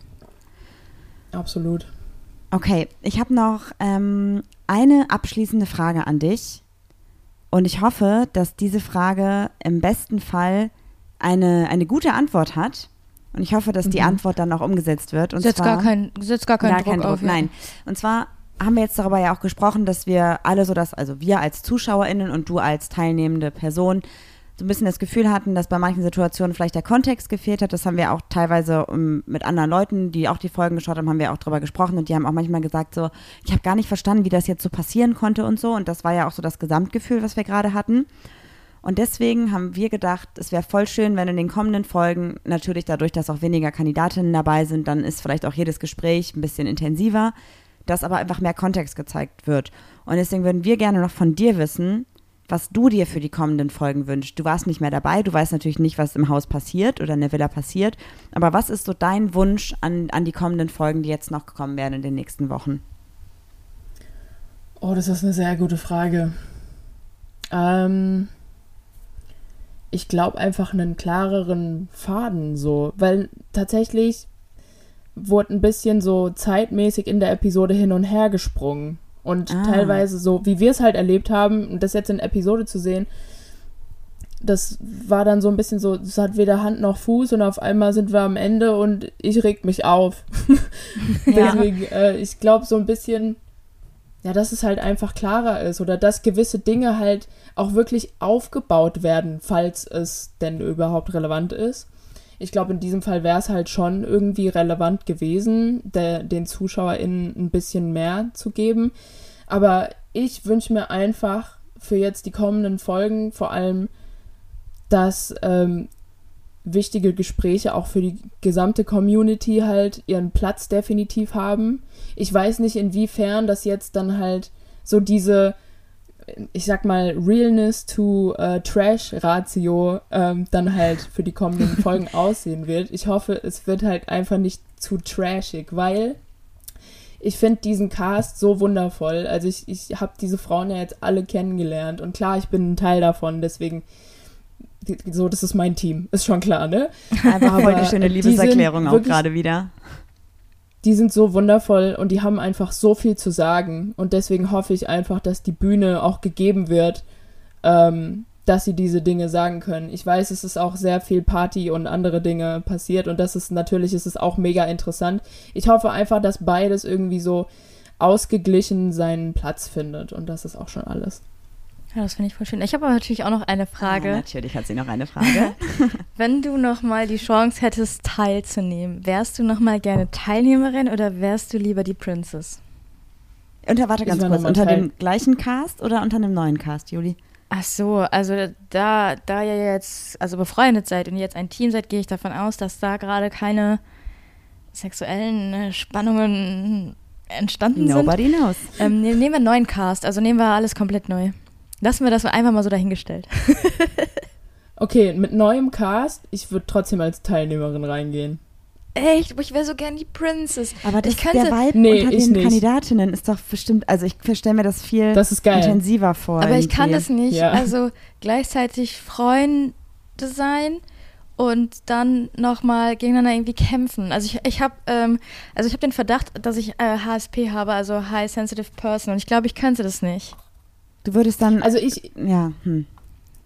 Absolut. Okay, ich habe noch ähm, eine abschließende Frage an dich. Und ich hoffe, dass diese Frage im besten Fall eine, eine gute Antwort hat. Und ich hoffe, dass mhm. die Antwort dann auch umgesetzt wird. Und setzt, zwar, gar kein, setzt gar keinen Druck, kein Druck auf. Nein. Und zwar haben wir jetzt darüber ja auch gesprochen, dass wir alle so das, also wir als ZuschauerInnen und du als teilnehmende Person so ein bisschen das Gefühl hatten, dass bei manchen Situationen vielleicht der Kontext gefehlt hat. Das haben wir auch teilweise um, ähm, mit anderen Leuten, die auch die Folgen geschaut haben, haben wir auch darüber gesprochen und die haben auch manchmal gesagt so, ich habe gar nicht verstanden, wie das jetzt so passieren konnte und so. Und das war ja auch so das Gesamtgefühl, was wir gerade hatten. Und deswegen haben wir gedacht, es wäre voll schön, wenn in den kommenden Folgen, natürlich dadurch, dass auch weniger Kandidatinnen dabei sind, dann ist vielleicht auch jedes Gespräch ein bisschen intensiver, dass aber einfach mehr Kontext gezeigt wird. Und deswegen würden wir gerne noch von dir wissen, was du dir für die kommenden Folgen wünschst. Du warst nicht mehr dabei, du weißt natürlich nicht, was im Haus passiert oder in der Villa passiert, aber was ist so dein Wunsch an, an die kommenden Folgen, die jetzt noch kommen werden in den nächsten Wochen? Oh, das ist eine sehr gute Frage. Ähm, ich glaube einfach einen klareren Faden so, weil tatsächlich wurde ein bisschen so zeitmäßig in der Episode hin und her gesprungen. Und ah. teilweise so, wie wir es halt erlebt haben, das jetzt in Episode zu sehen, das war dann so ein bisschen so, es hat weder Hand noch Fuß und auf einmal sind wir am Ende und ich reg mich auf. ja. Deswegen, äh, ich glaube so ein bisschen, ja, dass es halt einfach klarer ist oder dass gewisse Dinge halt auch wirklich aufgebaut werden, falls es denn überhaupt relevant ist. Ich glaube, in diesem Fall wäre es halt schon irgendwie relevant gewesen, der, den ZuschauerInnen ein bisschen mehr zu geben. Aber ich wünsche mir einfach für jetzt die kommenden Folgen vor allem, dass ähm, wichtige Gespräche auch für die gesamte Community halt ihren Platz definitiv haben. Ich weiß nicht, inwiefern das jetzt dann halt so diese ich sag mal, Realness to äh, Trash-Ratio ähm, dann halt für die kommenden Folgen aussehen wird. Ich hoffe, es wird halt einfach nicht zu trashig, weil ich finde diesen Cast so wundervoll. Also ich, ich habe diese Frauen ja jetzt alle kennengelernt und klar, ich bin ein Teil davon, deswegen so, das ist mein Team, ist schon klar, ne? Einfach voll eine schöne Liebeserklärung auch gerade wieder die sind so wundervoll und die haben einfach so viel zu sagen. Und deswegen hoffe ich einfach, dass die Bühne auch gegeben wird, ähm, dass sie diese Dinge sagen können. Ich weiß, es ist auch sehr viel Party und andere Dinge passiert und das ist natürlich ist es auch mega interessant. Ich hoffe einfach, dass beides irgendwie so ausgeglichen seinen Platz findet und das ist auch schon alles. Ja, das finde ich voll schön. Ich habe aber natürlich auch noch eine Frage. Ja, natürlich hat sie noch eine Frage. Wenn du noch mal die Chance hättest, teilzunehmen, wärst du noch mal gerne Teilnehmerin oder wärst du lieber die Princess? Unter, warte ganz kurz, unter dem gleichen Cast oder unter einem neuen Cast, Juli? Ach so, also da, da ihr jetzt also befreundet seid und ihr jetzt ein Team seid, gehe ich davon aus, dass da gerade keine sexuellen äh, Spannungen entstanden Nobody sind. Nobody knows. Ähm, nehmen wir einen neuen Cast, also nehmen wir alles komplett neu. Lassen wir das einfach mal so dahingestellt. okay, mit neuem Cast, ich würde trotzdem als Teilnehmerin reingehen. echt, aber ich wäre so gern die Princess. Aber das, ich könnte, der Vibe Nee, unter ich den nicht. Kandidatinnen ist doch bestimmt, also ich stelle mir das viel Das intensiver vor. aber ich kann das nicht. Ja. Also gleichzeitig Freunde sein und dann nochmal gegeneinander irgendwie kämpfen. Also ich, ich habe ähm, also ich habe den Verdacht, dass ich äh, HSP habe, also High Sensitive Person. Und ich glaube, ich könnte das nicht. Du würdest dann, Also ich, ja, hm.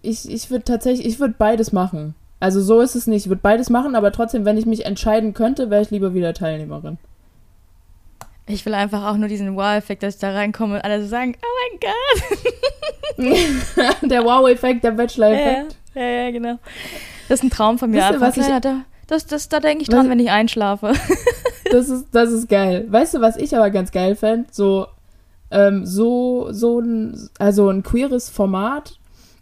ich, ich würde tatsächlich, ich würde beides machen. Also so ist es nicht. Ich würde beides machen, aber trotzdem, wenn ich mich entscheiden könnte, wäre ich lieber wieder Teilnehmerin. Ich will einfach auch nur diesen Wow-Effekt, dass ich da reinkomme und alle so sagen, oh mein Gott. der Wow-Effekt, der Bachelor-Effekt. Ja, ja, ja, genau. Das ist ein Traum von mir. Wisst ihr, was ich- da, das, das, da denke ich dran, Was- wenn ich einschlafe. Das ist, das ist geil. Weißt du, was ich aber ganz geil fände? So, ähm, so, so ein, also ein queeres Format,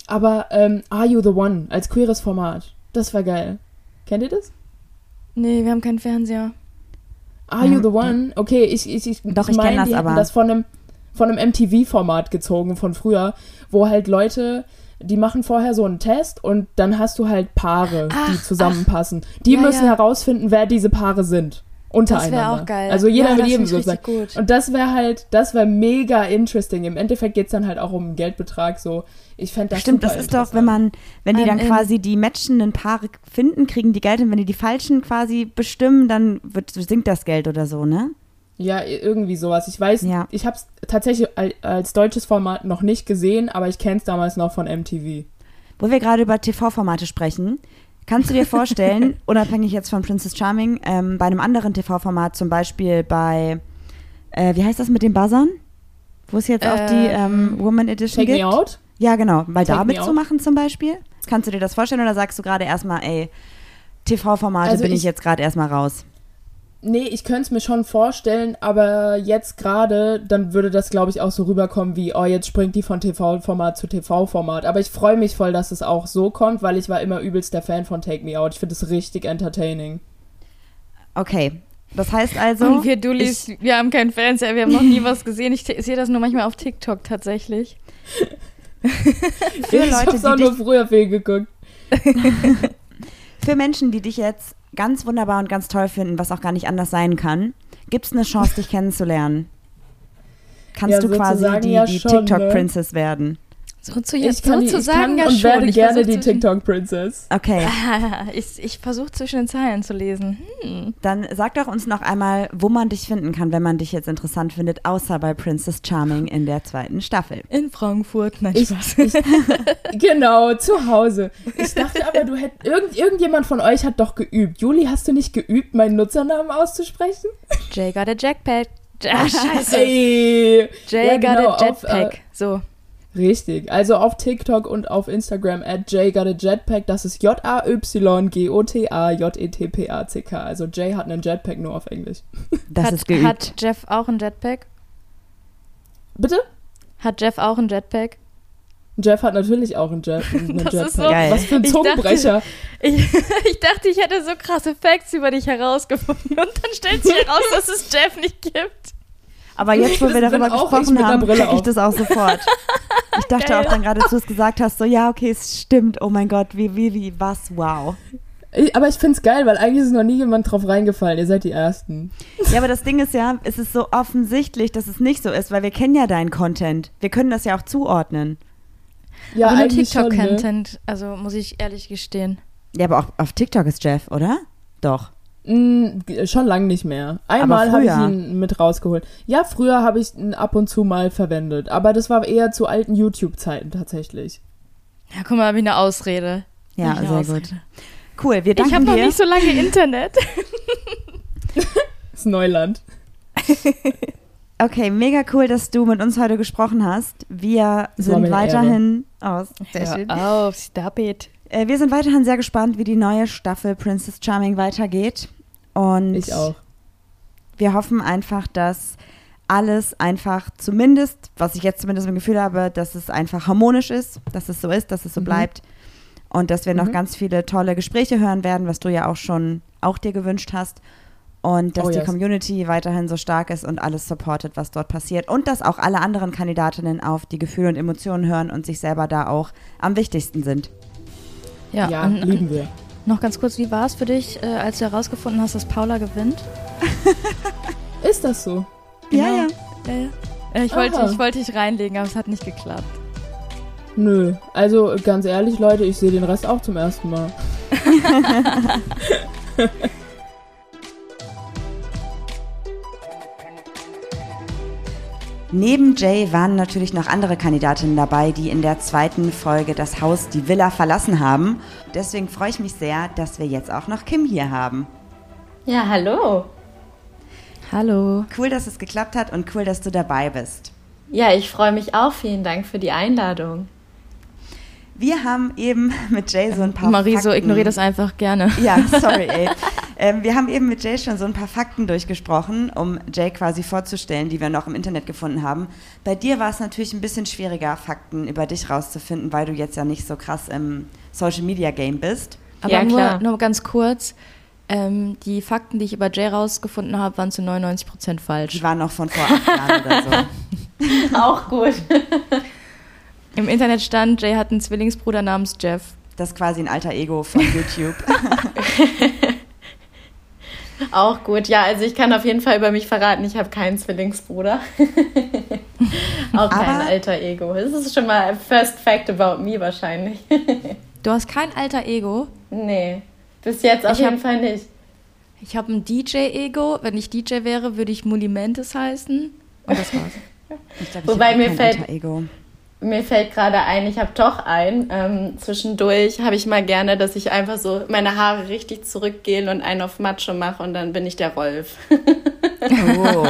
aber ähm, Are You the One als queeres Format. Das wäre geil. Kennt ihr das? nee, wir haben keinen Fernseher. Are Ja, You the One? Okay, ich, ich, ich, Doch, ich meine, das die aber. das von einem, von einem MTV-Format gezogen von früher, wo halt Leute, die machen vorher so einen Test und dann hast du halt Paare, die Ach, zusammenpassen. Die Ja, müssen ja. herausfinden, wer diese Paare sind. Untereinander. Das wäre auch geil. Also jeder ja, mit das jedem sozusagen. richtig gut. Und das wäre halt, das wäre mega interesting. Im Endeffekt geht es dann halt auch um einen Geldbetrag. So, ich fände das Stimmt, super das ist doch, wenn man, wenn die Ähm, dann ähm. quasi die matchenden Paare finden, kriegen die Geld und wenn die die falschen quasi bestimmen, dann wird, sinkt das Geld oder so, ne? Ja, irgendwie sowas. Ich weiß, Ja. ich habe es tatsächlich al- als deutsches Format noch nicht gesehen, aber ich kenne es damals noch von MTV. Wo wir gerade über TV-Formate sprechen, kannst du dir vorstellen, unabhängig jetzt von Princess Charming, ähm, bei einem anderen TV-Format, zum Beispiel bei, äh, wie heißt das mit den Buzzern? Wo es jetzt auch die ähm, Woman Edition Take gibt? Me Out? Ja, genau. Weil Take da mitzumachen zum Beispiel. Kannst du dir das vorstellen oder sagst du gerade erstmal, ey, TV-Formate Also bin ich, ich- jetzt gerade erstmal raus? Nee, ich könnte es mir schon vorstellen, aber jetzt gerade, dann würde das, glaube ich, auch so rüberkommen wie, oh, jetzt springt die von TV-Format zu TV-Format. Aber ich freue mich voll, dass es auch so kommt, weil ich war immer übelst der Fan von Take Me Out. Ich finde es richtig entertaining. Okay. Das heißt also, Und wir Dullis, wir haben keinen Fernseher, wir haben noch nie was gesehen. Ich sehe das nur manchmal auf TikTok tatsächlich. für ich Leute, hab's auch die nur früher viel geguckt. für Menschen, die dich jetzt ganz wunderbar und ganz toll finden, was auch gar nicht anders sein kann, gibt es eine Chance, dich kennenzulernen? Kannst Ja, du quasi die, ja die ne? TikTok-Princess werden? So zu jetzt Ich kann, die, ich sozusagen kann ja und schon. werde ich gerne versuch die TikTok-Princess. Okay, ich ich versuche zwischen den Zeilen zu lesen. Hm. dann sag doch uns noch einmal, wo man dich finden kann, wenn man dich jetzt interessant findet, außer bei Princess Charming in der zweiten Staffel. In Frankfurt, nein, Ich- Spaß. Genau, zu Hause. Ich dachte aber, du hätt, irgend, irgendjemand von euch hat doch geübt. Juli, hast du nicht geübt, meinen Nutzernamen auszusprechen? Jay got a Jackpack. Ah, scheiße. Ey! Jay Ja, got genau, a auf, Jetpack. äh, so. Richtig. Also auf TikTok und auf Instagram at Jay got a Jetpack. Das ist J-A-Y-G-O-T-A-J-E-T-P-A-C-K. Also Jay hat einen Jetpack nur auf Englisch. Das hat, ist geübt. hat Jeff auch ein Jetpack? Bitte? Hat Jeff auch ein Jetpack? Jeff hat natürlich auch einen, Jet, einen Das Jetpack. ist so- Geil. Was für ein Ich dachte- Zungenbrecher. Ich, ich dachte, ich hätte so krasse Facts über dich herausgefunden und dann stellt sich heraus, dass es Jeff nicht gibt. Aber jetzt, wo wir darüber gesprochen haben, Brille check ich das auch sofort. Ich dachte Geil. auch dann gerade, als du es gesagt hast, so, ja, okay, es stimmt. Oh mein Gott, wie, wie, wie, was, wow. Ich, aber ich find's geil, weil eigentlich ist noch nie jemand drauf reingefallen. Ihr seid die Ersten. Ja, aber das Ding ist ja, es ist so offensichtlich, dass es nicht so ist, weil wir kennen ja deinen Content. Wir können das ja auch zuordnen. Ja, Aber nur eigentlich schon, ne? TikTok-Content, also muss ich ehrlich gestehen. Ja, aber auch auf TikTok ist Jeff, oder? Doch. Schon lang nicht mehr. Einmal habe ich ihn mit rausgeholt. Ja, früher habe ich ihn ab und zu mal verwendet, aber das war eher zu alten YouTube-Zeiten tatsächlich. Ja, guck mal, habe ich eine Ausrede. Ja, ich sehr eine gut. Ausrede. Cool, wir Ich danken habe noch dir. nicht so lange Internet. Das ist Neuland. Okay, mega cool, dass du mit uns heute gesprochen hast. Wir Das sind eine weiterhin aus. Sehr schön. Auf, stop it. Äh, wir sind weiterhin sehr gespannt, wie die neue Staffel Princess Charming weitergeht. Und Ich auch. wir hoffen einfach, dass alles einfach zumindest, was ich jetzt zumindest im Gefühl habe, dass es einfach harmonisch ist, dass es so ist, dass es so Mhm. bleibt. Und dass wir noch Mhm. ganz viele tolle Gespräche hören werden, was du ja auch schon auch dir gewünscht hast. Und dass Oh, die yes. Community weiterhin so stark ist und alles supportet, was dort passiert. Und dass auch alle anderen Kandidatinnen auf die Gefühle und Emotionen hören und sich selber da auch am wichtigsten sind. Ja, Ja, und, lieben wir. Noch ganz kurz, wie war es für dich, äh, als du herausgefunden hast, dass Paula gewinnt? Ist das so? Ja, ja. Ja. Äh, Ich wollte, ich wollte dich reinlegen, aber es hat nicht geklappt. Nö. Also ganz ehrlich, Leute, ich sehe den Rest auch zum ersten Mal. Neben Jay waren natürlich noch andere Kandidatinnen dabei, die in der zweiten Folge das Haus, die Villa verlassen haben. Deswegen freue ich mich sehr, dass wir jetzt auch noch Kim hier haben. Ja, hallo. Hallo. Cool, dass es geklappt hat und cool, dass du dabei bist. Ja, ich freue mich auch. Vielen Dank für die Einladung. Wir haben eben mit Jay so ein paar Marie, so Fakten- ignoriere das einfach gerne. Ja, sorry, ey. ähm, wir haben eben mit Jay schon so ein paar Fakten durchgesprochen, um Jay quasi vorzustellen, die wir noch im Internet gefunden haben. Bei dir war es natürlich ein bisschen schwieriger, Fakten über dich rauszufinden, weil du jetzt ja nicht so krass im Social Media Game bist. Aber Ja, nur, nur ganz kurz. Ähm, die Fakten, die ich über Jay rausgefunden habe, waren zu 99% falsch. Die waren noch von vor acht Jahren oder so. Auch gut. Im Internet stand, Jay hat einen Zwillingsbruder namens Jeff. Das ist quasi ein alter Ego von YouTube. Auch gut. Ja, also ich kann auf jeden Fall über mich verraten, ich habe keinen Zwillingsbruder. auch kein Aber- alter Ego. Das ist schon mal First Fact about me wahrscheinlich. Du hast kein alter Ego. nee, bis jetzt auf Ich jeden hab- Fall nicht. Ich habe ein DJ-Ego. Wenn ich DJ wäre, würde ich Mulimentes heißen. Und das war's. Ich glaub, ich Wobei mir kein fällt- alter Ego. Mir fällt gerade ein, ich habe doch einen. Ähm, zwischendurch habe ich mal gerne, dass ich einfach so meine Haare richtig zurückgehen und einen auf Macho mache und dann bin ich der Rolf. Oh.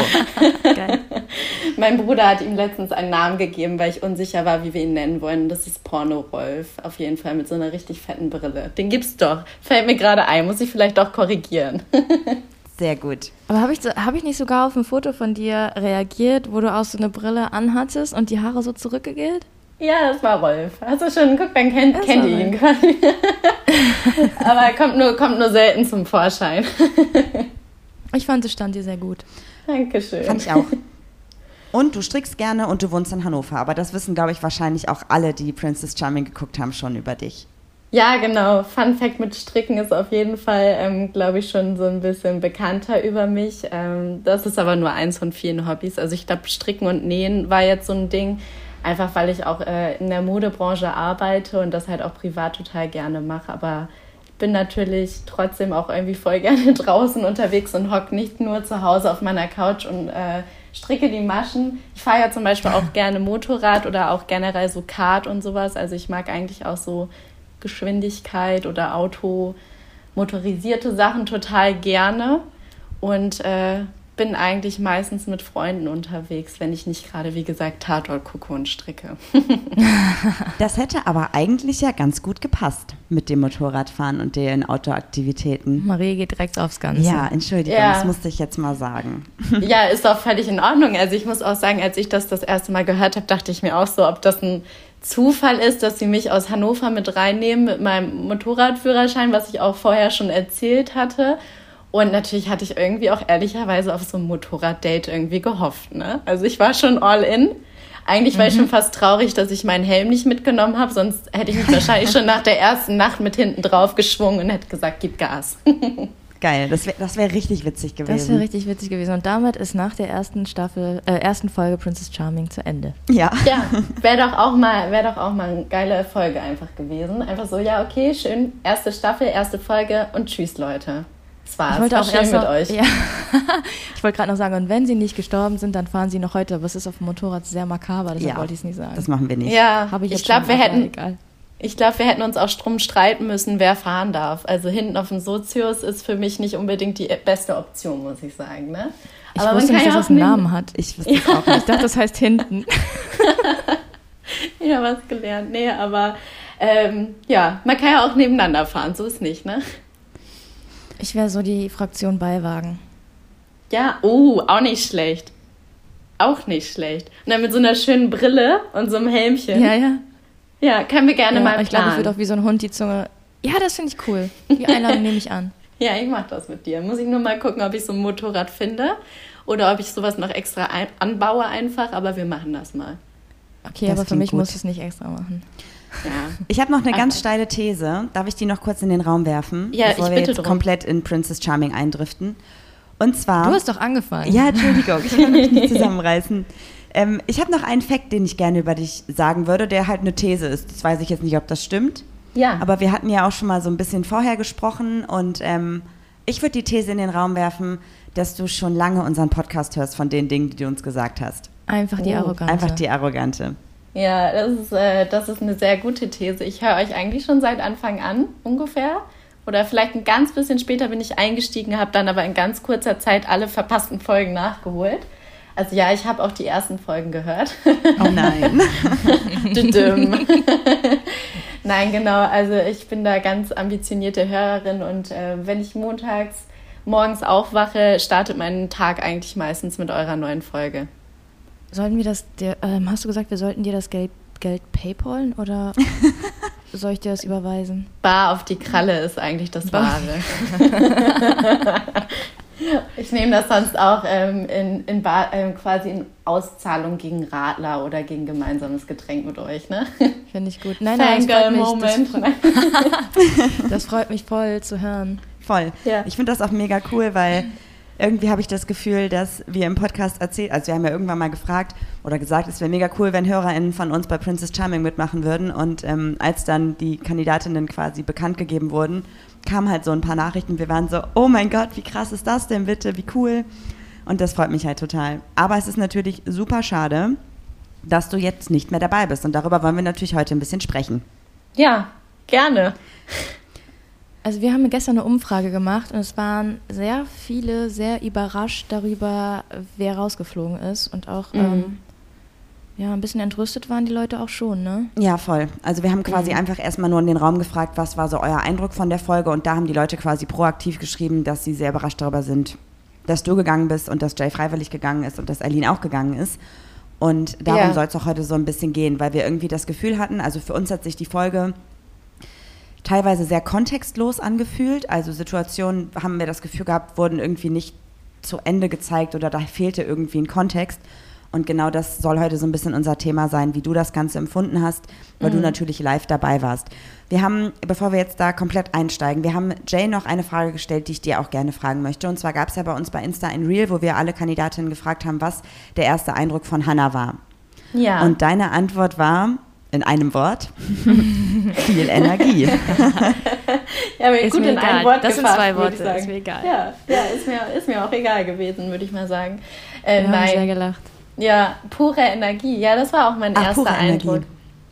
Geil. mein Bruder hat ihm letztens einen Namen gegeben, weil ich unsicher war, wie wir ihn nennen wollen. Das ist Porno-Rolf. Auf jeden Fall mit so einer richtig fetten Brille. Den gibt's doch. Fällt mir gerade ein. Muss ich vielleicht doch korrigieren. Sehr gut. Aber habe ich, hab ich nicht sogar auf ein Foto von dir reagiert, wo du auch so eine Brille anhattest und die Haare so zurückgegelt? Ja, das war Rolf. Hast du schon geguckt, dann kennt, Das kennt ihn quasi. Aber er kommt nur, kommt nur selten zum Vorschein. Ich fand, es stand dir sehr gut. Dankeschön. Fand ich auch. Und du strickst gerne und du wohnst in Hannover. Aber das wissen, glaube ich, wahrscheinlich auch alle, die Princess Charming geguckt haben, schon über dich. Ja, genau. Fun Fact mit Stricken ist auf jeden Fall, ähm, glaube ich, schon so ein bisschen bekannter über mich. Ähm, das ist aber nur eins von vielen Hobbys. Also ich glaube, Stricken und Nähen war jetzt so ein Ding, einfach weil ich auch äh, in der Modebranche arbeite und das halt auch privat total gerne mache. Aber ich bin natürlich trotzdem auch irgendwie voll gerne draußen unterwegs und hock nicht nur zu Hause auf meiner Couch und äh, stricke die Maschen. Ich fahre ja zum Beispiel auch gerne Motorrad oder auch generell so Kart und sowas. Also ich mag eigentlich auch so Geschwindigkeit oder Auto motorisierte Sachen total gerne und äh, bin eigentlich meistens mit Freunden unterwegs, wenn ich nicht gerade, wie gesagt, Tatort gucke und stricke. Das hätte aber eigentlich ja ganz gut gepasst mit dem Motorradfahren und den Outdoor-Aktivitäten. Marie geht direkt aufs Ganze. Ja, Entschuldigung, Ja. das musste ich jetzt mal sagen. ja, ist auch völlig in Ordnung. Also ich muss auch sagen, als ich das das erste Mal gehört habe, dachte ich mir auch so, ob das ein Zufall ist, dass sie mich aus Hannover mit reinnehmen mit meinem Motorradführerschein, was ich auch vorher schon erzählt hatte. Und natürlich hatte ich irgendwie auch ehrlicherweise auf so ein Motorraddate irgendwie gehofft. Ne? Also ich war schon all in. Eigentlich war ich schon fast traurig, dass ich meinen Helm nicht mitgenommen habe, sonst hätte ich mich wahrscheinlich schon nach der ersten Nacht mit hinten drauf geschwungen und hätte gesagt, gib Gas. Geil, das wäre das wär richtig witzig gewesen. Das wäre richtig witzig gewesen. Und damit ist nach der ersten Staffel, äh, ersten Folge Princess Charming zu Ende. Ja. Ja, wäre doch auch mal, wäre doch auch mal eine geile Folge einfach gewesen. Einfach so, ja, okay, schön, erste Staffel, erste Folge und tschüss, Leute. Das war's. Ich wollte War auch schön erst mit noch, euch. Ja. ich wollte gerade noch sagen, und wenn sie nicht gestorben sind, dann fahren sie noch heute. Aber es ist auf dem Motorrad sehr makaber, deshalb Ja, wollte ich es nicht sagen. Das machen wir nicht. Ja, Habe ich ich glaube, wir hätten, Egal. Ich glaube, wir hätten uns auch drum streiten müssen, wer fahren darf. Also hinten auf dem Sozius ist für mich nicht unbedingt die beste Option, muss ich sagen. Ne? Ich wusste nicht, dass das einen Namen hat. Ich wüsste es auch nicht. Ich dachte, das heißt hinten. Ja, was gelernt. Nee, aber ähm, ja, man kann ja auch nebeneinander fahren, so ist nicht, ne? Ich wäre so die Fraktion Beiwagen. Ja, oh, auch nicht schlecht. Auch nicht schlecht. Und dann mit so einer schönen Brille und so einem Helmchen. Ja, ja. Ja, können wir gerne ja mal ich glaube, ich planen. würde auch wie so ein Hund die Zunge. Ja, das finde ich cool. Die Einladung nehme ich an. ja, ich mach das mit dir. Muss ich nur mal gucken, ob ich so ein Motorrad finde oder ob ich sowas noch extra ein anbaue einfach, aber wir machen das mal. Okay, Das aber für mich gut. muss es nicht extra machen. Ja. Ich habe noch eine ganz steile These. Darf ich die noch kurz in den Raum werfen? Ja, bevor ich wir bitte jetzt drum. komplett in Princess Charming eindriften. Und zwar. Du hast doch angefangen. Ja, Entschuldigung, ich kann mich nicht zusammenreißen. Ähm, ich habe noch einen Fakt, den ich gerne über dich sagen würde, der halt eine These ist. Das weiß ich jetzt nicht, ob das stimmt. Ja. Aber wir hatten ja auch schon mal so ein bisschen vorher gesprochen und ähm, ich würde die These in den Raum werfen, dass du schon lange unseren Podcast hörst von den Dingen, die du uns gesagt hast. Einfach die Oh, Arroganz. Einfach die Arrogante. Ja, das ist, äh, das ist eine sehr gute These. Ich höre euch eigentlich schon seit Anfang an ungefähr. Oder vielleicht ein ganz bisschen später bin ich eingestiegen, habe dann aber in ganz kurzer Zeit alle verpassten Folgen nachgeholt. Also ja, ich habe auch die ersten Folgen gehört. Oh nein. Düdüm. Nein, genau. Also ich bin da ganz ambitionierte Hörerin und äh, wenn ich montags morgens aufwache, startet mein Tag eigentlich meistens mit eurer neuen Folge. Sollten wir das, dir, ähm, hast du gesagt, wir sollten dir das Geld, Geld paypalen oder soll ich dir das überweisen? Bar auf die Kralle ist eigentlich das Bar. Wahre. Ich nehme das sonst auch ähm, in, in Bar, ähm, quasi in Auszahlung gegen Radler oder gegen gemeinsames Getränk mit euch, ne? Finde ich gut. Nein, nein, das freut, mich, das, freut, das freut mich voll zu hören. Voll. Ja. Ich finde das auch mega cool, weil irgendwie habe ich das Gefühl, dass wir im Podcast erzählt, also wir haben ja irgendwann mal gefragt oder gesagt, es wäre mega cool, wenn HörerInnen von uns bei Princess Charming mitmachen würden. Und ähm, als dann die Kandidatinnen quasi bekannt gegeben wurden, kamen halt so ein paar Nachrichten. Wir waren so, oh mein Gott, wie krass ist das denn bitte, wie cool. Und das freut mich halt total. Aber es ist natürlich super schade, dass du jetzt nicht mehr dabei bist. Und darüber wollen wir natürlich heute ein bisschen sprechen. Ja, gerne. Also wir haben gestern eine Umfrage gemacht und es waren sehr viele sehr überrascht darüber, wer rausgeflogen ist und auch ähm, ja ein bisschen entrüstet waren die Leute auch schon, ne? Ja, voll. Also wir haben quasi einfach erstmal nur in den Raum gefragt, was war so euer Eindruck von der Folge und da haben die Leute quasi proaktiv geschrieben, dass sie sehr überrascht darüber sind, dass du gegangen bist und dass Jay freiwillig gegangen ist und dass Aline auch gegangen ist. Und darum Ja. soll es auch heute so ein bisschen gehen, weil wir irgendwie das Gefühl hatten, also für uns hat sich die Folge teilweise sehr kontextlos angefühlt. Also Situationen, haben wir das Gefühl gehabt, wurden irgendwie nicht zu Ende gezeigt oder da fehlte irgendwie ein Kontext. Und genau das soll heute so ein bisschen unser Thema sein, wie du das Ganze empfunden hast, weil du natürlich live dabei warst. Wir haben, bevor wir jetzt da komplett einsteigen, wir haben Jay noch eine Frage gestellt, die ich dir auch gerne fragen möchte. Und zwar gab es ja bei uns bei Insta ein Reel, wo wir alle Kandidatinnen gefragt haben, was der erste Eindruck von Hannah war. Ja. Und deine Antwort war, in einem Wort, viel Energie. ja, aber Ist gut mir in egal. ein Wort Das sind gefasst, zwei würde ich Worte, sagen. ist mir egal. Ja, ja ist, mir, ist mir auch egal gewesen, würde ich mal sagen. Äh, Wir haben sehr nein, gelacht. Ja, pure Energie. Ja, das war auch mein Ach, erster. Eindruck.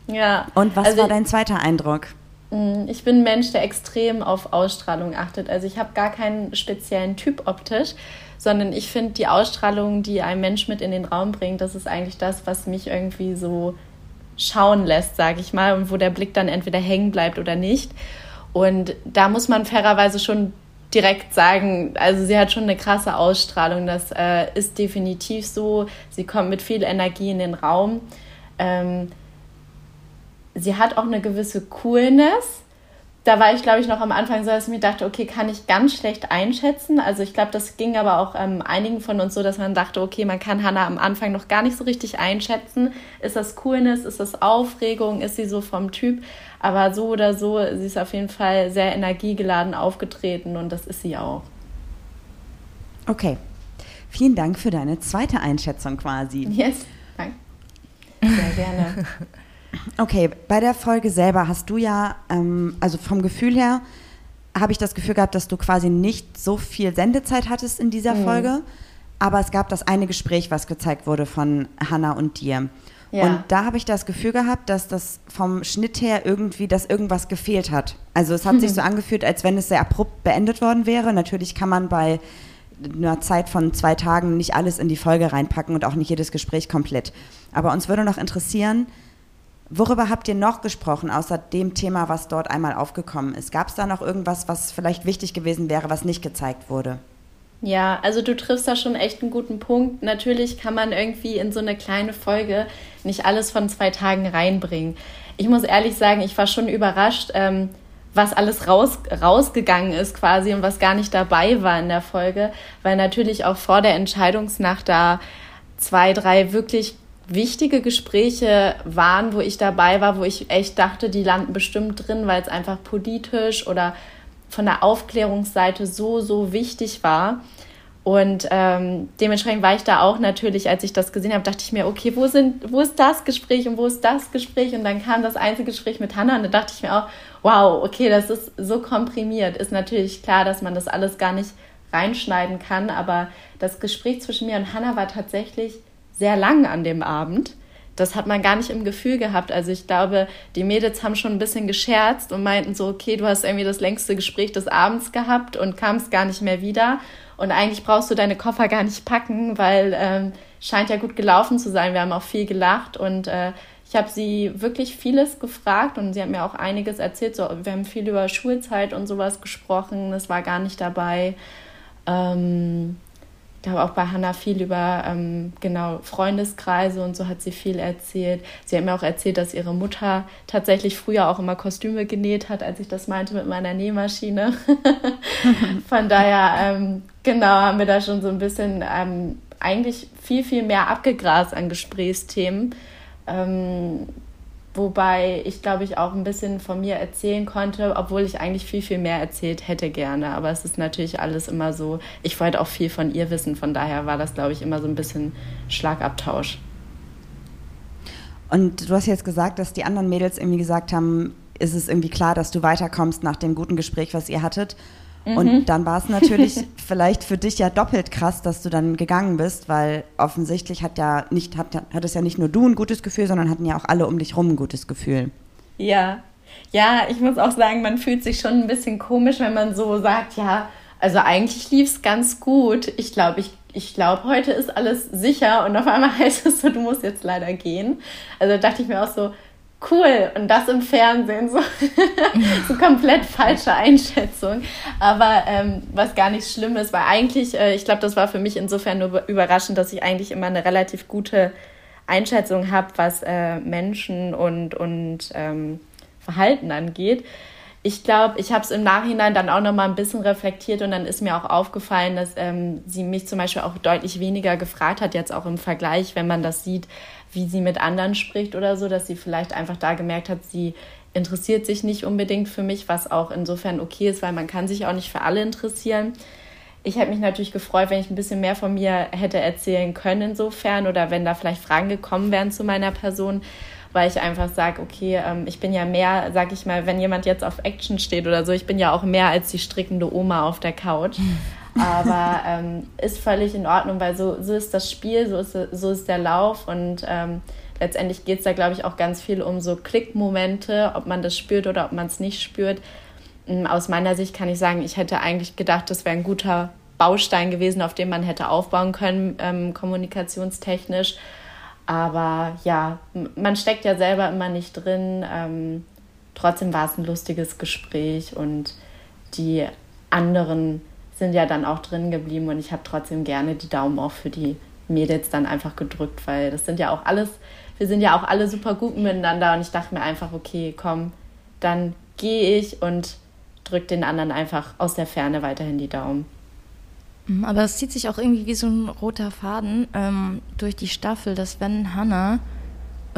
Ja. Und was Also war dein zweiter Eindruck? Mm, Ich bin ein Mensch, der extrem auf Ausstrahlung achtet. Also ich habe gar keinen speziellen Typ optisch, sondern ich finde die Ausstrahlung, die ein Mensch mit in den Raum bringt, das ist eigentlich das, was mich irgendwie so schauen lässt, sage ich mal, und wo der Blick dann entweder hängen bleibt oder nicht. Und da muss man fairerweise schon direkt sagen, also sie hat schon eine krasse Ausstrahlung, das äh, ist definitiv so. Sie kommt mit viel Energie in den Raum. Ähm, sie hat auch eine gewisse Coolness. Da war ich, glaube ich, noch am Anfang so, dass ich mir dachte, okay, kann ich ganz schlecht einschätzen. Also ich glaube, das ging aber auch ähm, einigen von uns so, dass man dachte, okay, man kann Hannah am Anfang noch gar nicht so richtig einschätzen. Ist das Coolness, ist das Aufregung, ist sie so vom Typ? Aber so oder so, sie ist auf jeden Fall sehr energiegeladen aufgetreten und das ist sie auch. Okay. Vielen Dank für deine zweite Einschätzung quasi. Yes, danke. Sehr gerne. Okay, bei der Folge selber hast du ja, ähm, also vom Gefühl her, habe ich das Gefühl gehabt, dass du quasi nicht so viel Sendezeit hattest in dieser Folge. Aber es gab das eine Gespräch, was gezeigt wurde von Hannah und dir. Ja. Und da habe ich das Gefühl gehabt, dass das vom Schnitt her irgendwie, dass irgendwas gefehlt hat. Also es hat sich so angefühlt, als wenn es sehr abrupt beendet worden wäre. Natürlich kann man bei einer Zeit von zwei Tagen nicht alles in die Folge reinpacken und auch nicht jedes Gespräch komplett. Aber uns würde noch interessieren, worüber habt ihr noch gesprochen, außer dem Thema, was dort einmal aufgekommen ist? Gab es da noch irgendwas, was vielleicht wichtig gewesen wäre, was nicht gezeigt wurde? Ja, also du triffst da schon echt einen guten Punkt. Natürlich kann man irgendwie in so eine kleine Folge nicht alles von zwei Tagen reinbringen. Ich muss ehrlich sagen, ich war schon überrascht, ähm, was alles raus, rausgegangen ist quasi und was gar nicht dabei war in der Folge, weil natürlich auch vor der Entscheidungsnacht da zwei, drei wirklich wichtige Gespräche waren, wo ich dabei war, wo ich echt dachte, die landen bestimmt drin, weil es einfach politisch oder von der Aufklärungsseite so, so wichtig war. Und ähm, dementsprechend war ich da auch natürlich, als ich das gesehen habe, dachte ich mir, okay, wo, sind, wo ist das Gespräch und wo ist das Gespräch? Und dann kam das Einzelgespräch mit Hannah und da dachte ich mir auch, wow, okay, das ist so komprimiert. Ist natürlich klar, dass man das alles gar nicht reinschneiden kann, aber das Gespräch zwischen mir und Hannah war tatsächlich sehr lang an dem Abend. Das hat man gar nicht im Gefühl gehabt. Also ich glaube, die Mädels haben schon ein bisschen gescherzt und meinten so, okay, du hast irgendwie das längste Gespräch des Abends gehabt und kamst gar nicht mehr wieder. Und eigentlich brauchst du deine Koffer gar nicht packen, weil ähm, scheint ja gut gelaufen zu sein. Wir haben auch viel gelacht und äh, ich habe sie wirklich vieles gefragt und sie hat mir auch einiges erzählt. So, wir haben viel über Schulzeit und sowas gesprochen. Das war gar nicht dabei. Ähm, ich habe auch bei Hannah viel über ähm, genau Freundeskreise und so hat sie viel erzählt. Sie hat mir auch erzählt, dass ihre Mutter tatsächlich früher auch immer Kostüme genäht hat, als ich das meinte mit meiner Nähmaschine. Von daher, ähm, genau, haben wir da schon so ein bisschen ähm, eigentlich viel, viel mehr abgegrast an Gesprächsthemen. Wobei ich, glaube ich, auch ein bisschen von mir erzählen konnte, obwohl ich eigentlich viel, viel mehr erzählt hätte gerne. Aber es ist natürlich alles immer so, ich wollte auch viel von ihr wissen, von daher war das, glaube ich, immer so ein bisschen Schlagabtausch. Und du hast jetzt gesagt, dass die anderen Mädels irgendwie gesagt haben, ist es irgendwie klar, dass du weiterkommst nach dem guten Gespräch, was ihr hattet. Und mhm. dann war es natürlich vielleicht für dich ja doppelt krass, dass du dann gegangen bist, weil offensichtlich hat ja nicht, hat, hat es ja nicht nur du ein gutes Gefühl, sondern hatten ja auch alle um dich rum ein gutes Gefühl. Ja, ja, ich muss auch sagen, man fühlt sich schon ein bisschen komisch, wenn man so sagt, ja, also eigentlich lief es ganz gut. Ich glaube, ich, ich glaube, heute ist alles sicher und auf einmal heißt es so, du musst jetzt leider gehen. Also dachte ich mir auch so, cool und das im Fernsehen, so, so komplett falsche Einschätzung. Aber ähm, was gar nicht schlimm ist, weil eigentlich, äh, ich glaube, das war für mich insofern nur überraschend, dass ich eigentlich immer eine relativ gute Einschätzung habe, was äh, Menschen und, und ähm, Verhalten angeht. Ich glaube, ich habe es im Nachhinein dann auch noch mal ein bisschen reflektiert und dann ist mir auch aufgefallen, dass ähm, sie mich zum Beispiel auch deutlich weniger gefragt hat, jetzt auch im Vergleich, wenn man das sieht, wie sie mit anderen spricht oder so, dass sie vielleicht einfach da gemerkt hat, sie interessiert sich nicht unbedingt für mich, was auch insofern okay ist, weil man kann sich auch nicht für alle interessieren. Ich hätte mich natürlich gefreut, wenn ich ein bisschen mehr von mir hätte erzählen können insofern oder wenn da vielleicht Fragen gekommen wären zu meiner Person, weil ich einfach sage, okay, ähm, ich bin ja mehr, sag ich mal, wenn jemand jetzt auf Action steht oder so, ich bin ja auch mehr als die strickende Oma auf der Couch. Aber ähm, ist völlig in Ordnung, weil so, so ist das Spiel, so ist, so ist der Lauf und ähm, letztendlich geht es da, glaube ich, auch ganz viel um so Klickmomente, ob man das spürt oder ob man es nicht spürt. Ähm, aus meiner Sicht kann ich sagen, ich hätte eigentlich gedacht, das wäre ein guter Baustein gewesen, auf dem man hätte aufbauen können, ähm, kommunikationstechnisch. Aber ja, man steckt ja selber immer nicht drin. Ähm, trotzdem war es ein lustiges Gespräch und die anderen sind ja dann auch drin geblieben und ich habe trotzdem gerne die Daumen auch für die Mädels dann einfach gedrückt, weil das sind ja auch alles, wir sind ja auch alle super gut miteinander und ich dachte mir einfach, okay, komm, dann gehe ich und drücke den anderen einfach aus der Ferne weiterhin die Daumen. Mhm, aber es zieht sich auch irgendwie wie so ein roter Faden ähm, durch die Staffel, dass wenn Hannah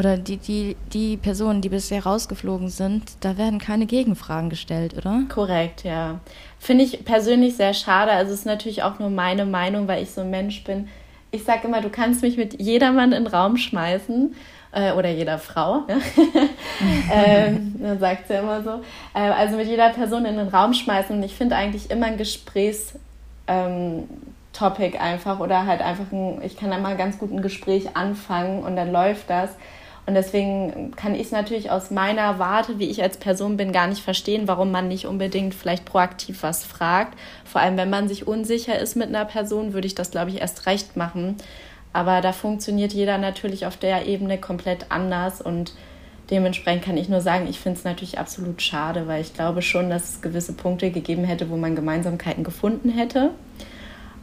oder die, die, die Personen, die bisher rausgeflogen sind, da werden keine Gegenfragen gestellt, oder? Korrekt, ja. Finde ich persönlich sehr schade. Also es ist natürlich auch nur meine Meinung, weil ich so ein Mensch bin. Ich sage immer, du kannst mich mit jedermann in den Raum schmeißen äh, oder jeder Frau. Ähm, dann sagt sie ja immer so. Äh, also mit jeder Person in den Raum schmeißen. Und ich finde eigentlich immer ein Gesprächstopic ähm, einfach oder halt einfach ein, ich kann da mal ganz gut ein Gespräch anfangen und dann läuft das. Und deswegen kann ich es natürlich aus meiner Warte, wie ich als Person bin, gar nicht verstehen, warum man nicht unbedingt vielleicht proaktiv was fragt. Vor allem, wenn man sich unsicher ist mit einer Person, würde ich das, glaube ich, erst recht machen. Aber da funktioniert jeder natürlich auf der Ebene komplett anders und dementsprechend kann ich nur sagen, ich finde es natürlich absolut schade, weil ich glaube schon, dass es gewisse Punkte gegeben hätte, wo man Gemeinsamkeiten gefunden hätte.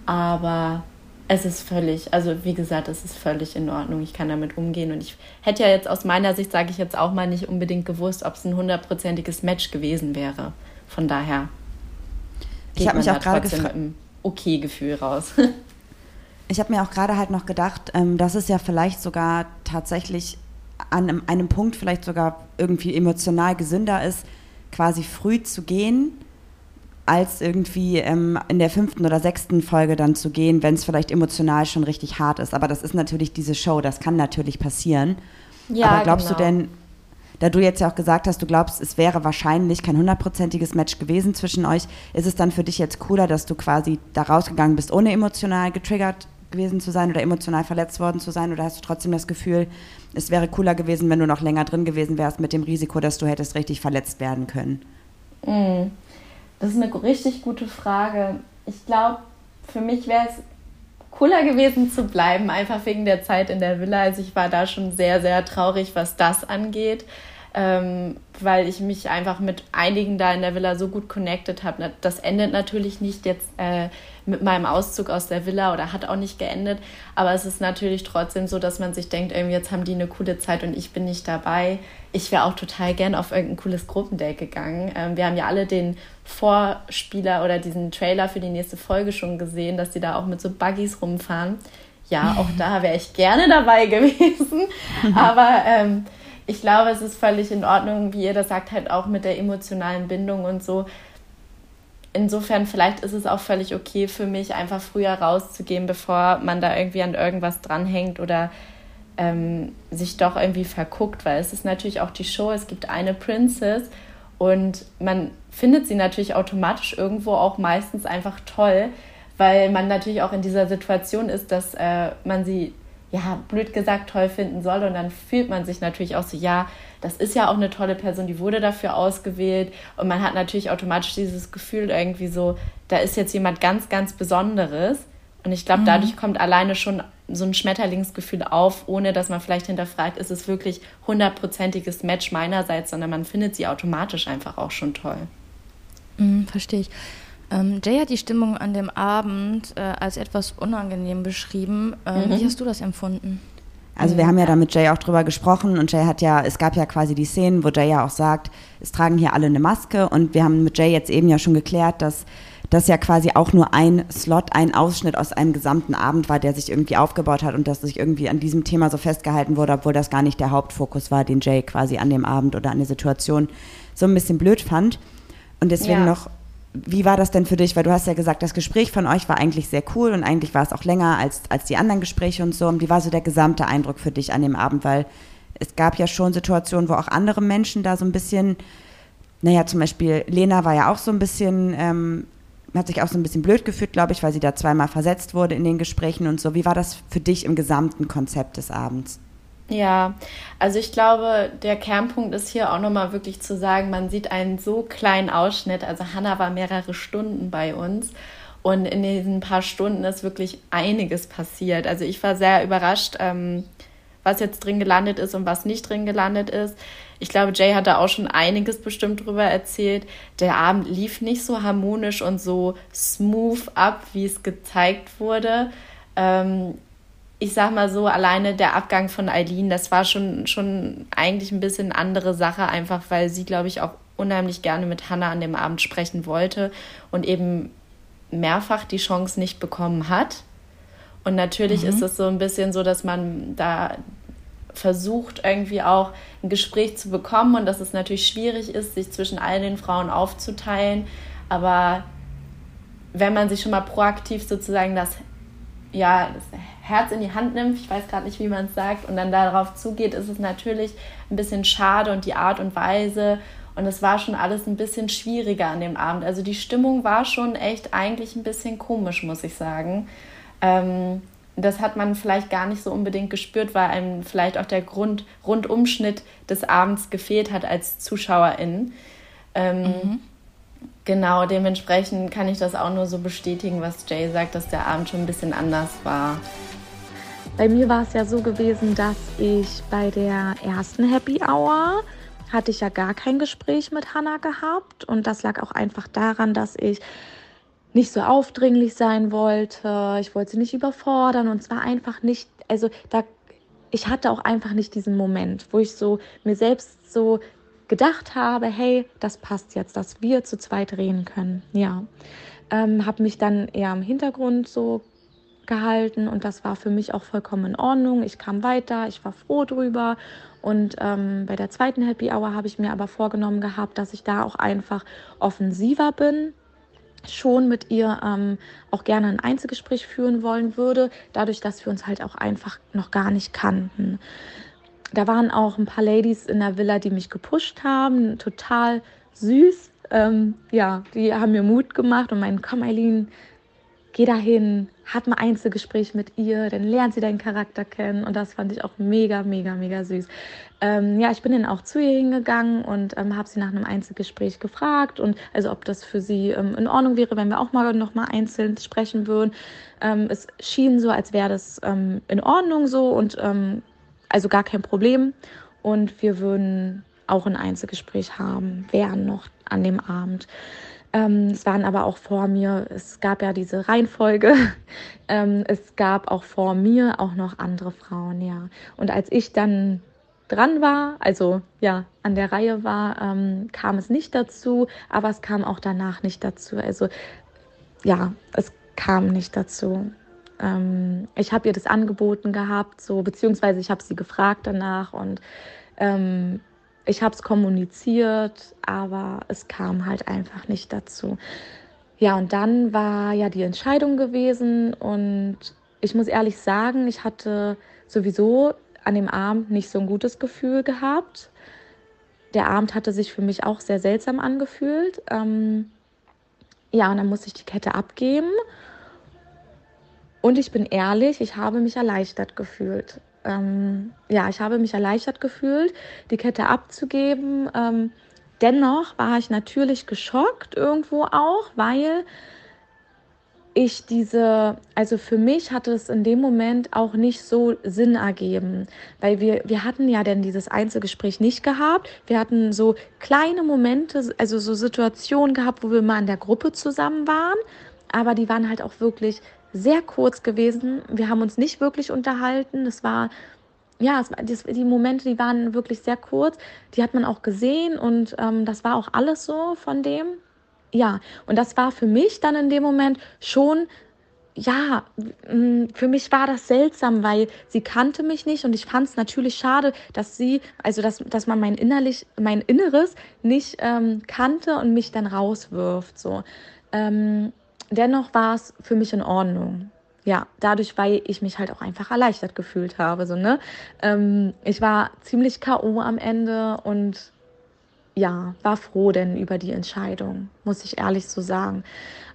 Aber es ist völlig, also wie gesagt, es ist völlig in Ordnung. Ich kann damit umgehen. Und ich hätte ja jetzt aus meiner Sicht, sage ich jetzt auch mal, nicht unbedingt gewusst, ob es ein hundertprozentiges Match gewesen wäre. Von daher. Ich habe mich auch gerade gefragt. Okay Gefühl raus. ich habe mir auch gerade halt noch gedacht, ähm, dass es ja vielleicht sogar tatsächlich an einem, einem Punkt vielleicht sogar irgendwie emotional gesünder ist, quasi früh zu gehen, als irgendwie ähm, in der fünften oder sechsten Folge dann zu gehen, wenn es vielleicht emotional schon richtig hart ist. Aber das ist natürlich diese Show, das kann natürlich passieren. Ja, Aber glaubst genau. du denn, da du jetzt ja auch gesagt hast, du glaubst, es wäre wahrscheinlich kein hundertprozentiges Match gewesen zwischen euch, ist es dann für dich jetzt cooler, dass du quasi da rausgegangen bist, ohne emotional getriggert gewesen zu sein oder emotional verletzt worden zu sein? Oder hast du trotzdem das Gefühl, es wäre cooler gewesen, wenn du noch länger drin gewesen wärst mit dem Risiko, dass du hättest richtig verletzt werden können? Mm, das ist eine richtig gute Frage. Ich glaube, für mich wäre es cooler gewesen zu bleiben, einfach wegen der Zeit in der Villa. Also ich war da schon sehr, sehr traurig, was das angeht ähm, weil ich mich einfach mit einigen da in der Villa so gut connected habe. Das endet natürlich nicht jetzt äh, mit meinem Auszug aus der Villa oder hat auch nicht geendet, aber es ist natürlich trotzdem so, dass man sich denkt, irgendwie jetzt haben die eine coole Zeit und ich bin nicht dabei. Ich wäre auch total gern auf irgendein cooles Gruppendate gegangen. Ähm, wir haben ja alle den Vorspieler oder diesen Trailer für die nächste Folge schon gesehen, dass die da auch mit so Buggies rumfahren. Ja, auch da wäre ich gerne dabei gewesen, aber ähm, ich glaube, es ist völlig in Ordnung, wie ihr das sagt, halt auch mit der emotionalen Bindung und so. Insofern, vielleicht ist es auch völlig okay für mich, einfach früher rauszugehen, bevor man da irgendwie an irgendwas dranhängt oder ähm, sich doch irgendwie verguckt, weil es ist natürlich auch die Show, es gibt eine Princess und man findet sie natürlich automatisch irgendwo auch meistens einfach toll, weil man natürlich auch in dieser Situation ist, dass äh, man sie ja, blöd gesagt, toll finden soll. Und dann fühlt man sich natürlich auch so, ja, das ist ja auch eine tolle Person, die wurde dafür ausgewählt. Und man hat natürlich automatisch dieses Gefühl irgendwie so, da ist jetzt jemand ganz, ganz Besonderes. Und ich glaube, mhm. dadurch kommt alleine schon so ein Schmetterlingsgefühl auf, ohne dass man vielleicht hinterfragt, ist es wirklich hundertprozentiges Match meinerseits, sondern man findet sie automatisch einfach auch schon toll. Mhm, verstehe ich. Ähm, Jay hat die Stimmung an dem Abend äh, als etwas unangenehm beschrieben. Äh, mhm. Wie hast du das empfunden? Also wir haben ja da mit Jay auch drüber gesprochen und Jay hat ja, es gab ja quasi die Szenen, wo Jay ja auch sagt, es tragen hier alle eine Maske und wir haben mit Jay jetzt eben ja schon geklärt, dass das ja quasi auch nur ein Slot, ein Ausschnitt aus einem gesamten Abend war, der sich irgendwie aufgebaut hat und dass sich irgendwie an diesem Thema so festgehalten wurde, obwohl das gar nicht der Hauptfokus war, den Jay quasi an dem Abend oder an der Situation so ein bisschen blöd fand. Und deswegen ja. noch wie war das denn für dich? Weil du hast ja gesagt, das Gespräch von euch war eigentlich sehr cool und eigentlich war es auch länger als, als die anderen Gespräche und so. Und wie war so der gesamte Eindruck für dich an dem Abend? Weil es gab ja schon Situationen, wo auch andere Menschen da so ein bisschen, naja, zum Beispiel Lena war ja auch so ein bisschen, ähm, hat sich auch so ein bisschen blöd gefühlt, glaube ich, weil sie da zweimal versetzt wurde in den Gesprächen und so. Wie war das für dich im gesamten Konzept des Abends? Ja, also ich glaube, der Kernpunkt ist hier auch nochmal wirklich zu sagen, man sieht einen so kleinen Ausschnitt. Also Hannah war mehrere Stunden bei uns und in diesen paar Stunden ist wirklich einiges passiert. Also ich war sehr überrascht, ähm, was jetzt drin gelandet ist und was nicht drin gelandet ist. Ich glaube, Jay hat da auch schon einiges bestimmt drüber erzählt. Der Abend lief nicht so harmonisch und so smooth ab, wie es gezeigt wurde. Ähm, ich sag mal so, alleine der Abgang von Eileen, das war schon, schon eigentlich ein bisschen andere Sache, einfach weil sie, glaube ich, auch unheimlich gerne mit Hannah an dem Abend sprechen wollte und eben mehrfach die Chance nicht bekommen hat. Und natürlich mhm. ist es so ein bisschen so, dass man da versucht, irgendwie auch ein Gespräch zu bekommen und dass es natürlich schwierig ist, sich zwischen all den Frauen aufzuteilen. Aber wenn man sich schon mal proaktiv sozusagen das, ja, das Herz in die Hand nimmt, ich weiß gerade nicht, wie man es sagt, und dann darauf zugeht, ist es natürlich ein bisschen schade und die Art und Weise. Und es war schon alles ein bisschen schwieriger an dem Abend. Also die Stimmung war schon echt eigentlich ein bisschen komisch, muss ich sagen. Ähm, das hat man vielleicht gar nicht so unbedingt gespürt, weil einem vielleicht auch der Grund, Rundumschnitt des Abends gefehlt hat als Zuschauerin. Ähm, mhm. Genau, dementsprechend kann ich das auch nur so bestätigen, was Jay sagt, dass der Abend schon ein bisschen anders war. Bei mir war es ja so gewesen, dass ich bei der ersten Happy Hour hatte ich ja gar kein Gespräch mit Hannah gehabt und das lag auch einfach daran, dass ich nicht so aufdringlich sein wollte. Ich wollte sie nicht überfordern und zwar einfach nicht, also da ich hatte auch einfach nicht diesen Moment, wo ich so mir selbst so gedacht habe, hey, das passt jetzt, dass wir zu zweit reden können. Ja, ähm, habe mich dann eher im Hintergrund so gehalten und das war für mich auch vollkommen in Ordnung. Ich kam weiter, ich war froh drüber und ähm, bei der zweiten Happy Hour habe ich mir aber vorgenommen gehabt, dass ich da auch einfach offensiver bin schon mit ihr ähm, auch gerne ein Einzelgespräch führen wollen würde, dadurch, dass wir uns halt auch einfach noch gar nicht kannten. Da waren auch ein paar Ladies in der Villa, die mich gepusht haben, total süß. Ähm, ja, die haben mir Mut gemacht und meinen, komm Eileen, geh dahin, hab ein Einzelgespräch mit ihr, dann lernt sie deinen Charakter kennen und das fand ich auch mega, mega, mega süß. Ähm, ja, ich bin dann auch zu ihr hingegangen und ähm, habe sie nach einem Einzelgespräch gefragt und also ob das für sie ähm, in Ordnung wäre, wenn wir auch mal noch mal einzeln sprechen würden. Ähm, es schien so, als wäre das ähm, in Ordnung so und ähm, also gar kein Problem und wir würden auch ein Einzelgespräch haben, wären noch an dem Abend. Ähm, es waren aber auch vor mir, es gab ja diese Reihenfolge, ähm, es gab auch vor mir auch noch andere Frauen, ja. Und als ich dann dran war, also ja, an der Reihe war, ähm, kam es nicht dazu, aber es kam auch danach nicht dazu. Also ja, es kam nicht dazu. Ähm, ich habe ihr das angeboten gehabt, so beziehungsweise ich habe sie gefragt danach und ähm, ich habe es kommuniziert, aber es kam halt einfach nicht dazu. Ja, und dann war ja die Entscheidung gewesen und ich muss ehrlich sagen, ich hatte sowieso an dem Abend nicht so ein gutes Gefühl gehabt. Der Abend hatte sich für mich auch sehr seltsam angefühlt. Ähm, ja, und dann musste ich die Kette abgeben. Und ich bin ehrlich, ich habe mich erleichtert gefühlt ähm, ja, ich habe mich erleichtert gefühlt, die Kette abzugeben. Ähm, dennoch war ich natürlich geschockt irgendwo auch, weil ich diese, also für mich hatte es in dem Moment auch nicht so Sinn ergeben, weil wir, wir hatten ja denn dieses Einzelgespräch nicht gehabt. Wir hatten so kleine Momente, also so Situationen gehabt, wo wir mal in der Gruppe zusammen waren, aber die waren halt auch wirklich sehr kurz gewesen. Wir haben uns nicht wirklich unterhalten. Es war, ja, es, das, die Momente, die waren wirklich sehr kurz. Die hat man auch gesehen und ähm, das war auch alles so von dem. Ja, und das war für mich dann in dem Moment schon ja, für mich war das seltsam, weil sie kannte mich nicht und ich fand es natürlich schade, dass sie, also dass, dass man mein innerlich, mein Inneres nicht ähm, kannte und mich dann rauswirft. So. Ähm, dennoch war es für mich in Ordnung. Ja, dadurch, weil ich mich halt auch einfach erleichtert gefühlt habe. So, ne? Ähm, ich war ziemlich K.O. am Ende und ja, war froh denn über die Entscheidung, muss ich ehrlich so sagen.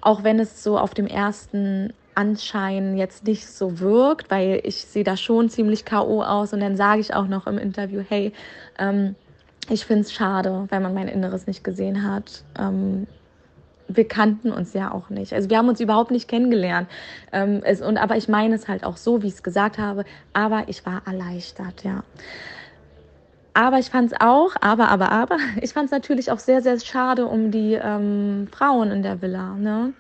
Auch wenn es so auf dem ersten Anschein jetzt nicht so wirkt, weil ich sehe da schon ziemlich K.O. aus und dann sage ich auch noch im Interview, hey, ähm, ich finde es schade, weil man mein Inneres nicht gesehen hat. Ähm, wir kannten uns ja auch nicht. Also wir haben uns überhaupt nicht kennengelernt. Ähm, es, und, aber ich meine es halt auch so, wie ich es gesagt habe. Aber ich war erleichtert, ja. Aber ich fand es auch, aber, aber, aber, ich fand es natürlich auch sehr, sehr schade um die ähm, Frauen in der Villa. Ne?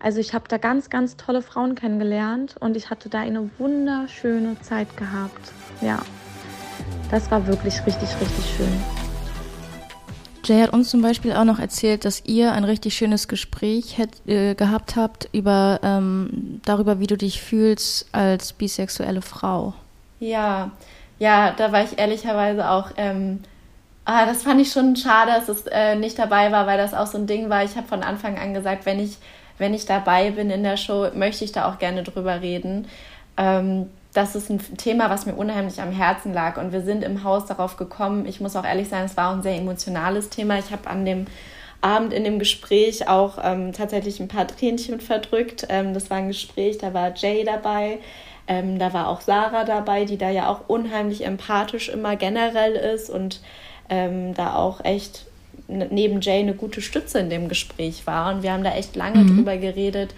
Also ich habe da ganz, ganz tolle Frauen kennengelernt und ich hatte da eine wunderschöne Zeit gehabt. Ja, das war wirklich richtig, richtig schön. Jay hat uns zum Beispiel auch noch erzählt, dass ihr ein richtig schönes Gespräch hätt, äh, gehabt habt über ähm, darüber, wie du dich fühlst als bisexuelle Frau. Ja, ja, da war ich ehrlicherweise auch. Ähm, ah, das fand ich schon schade, dass es äh, nicht dabei war, weil das auch so ein Ding war. Ich habe von Anfang an gesagt, wenn ich wenn ich dabei bin in der Show, möchte ich da auch gerne drüber reden. Ähm, das ist ein Thema, was mir unheimlich am Herzen lag. Und wir sind im Haus darauf gekommen. Ich muss auch ehrlich sein, es war ein sehr emotionales Thema. Ich habe an dem Abend in dem Gespräch auch ähm, tatsächlich ein paar Tränchen verdrückt. Ähm, das war ein Gespräch, da war Jay dabei. Ähm, da war auch Sarah dabei, die da ja auch unheimlich empathisch immer generell ist und ähm, da auch echt neben Jay eine gute Stütze in dem Gespräch war. Und wir haben da echt lange mhm. drüber geredet,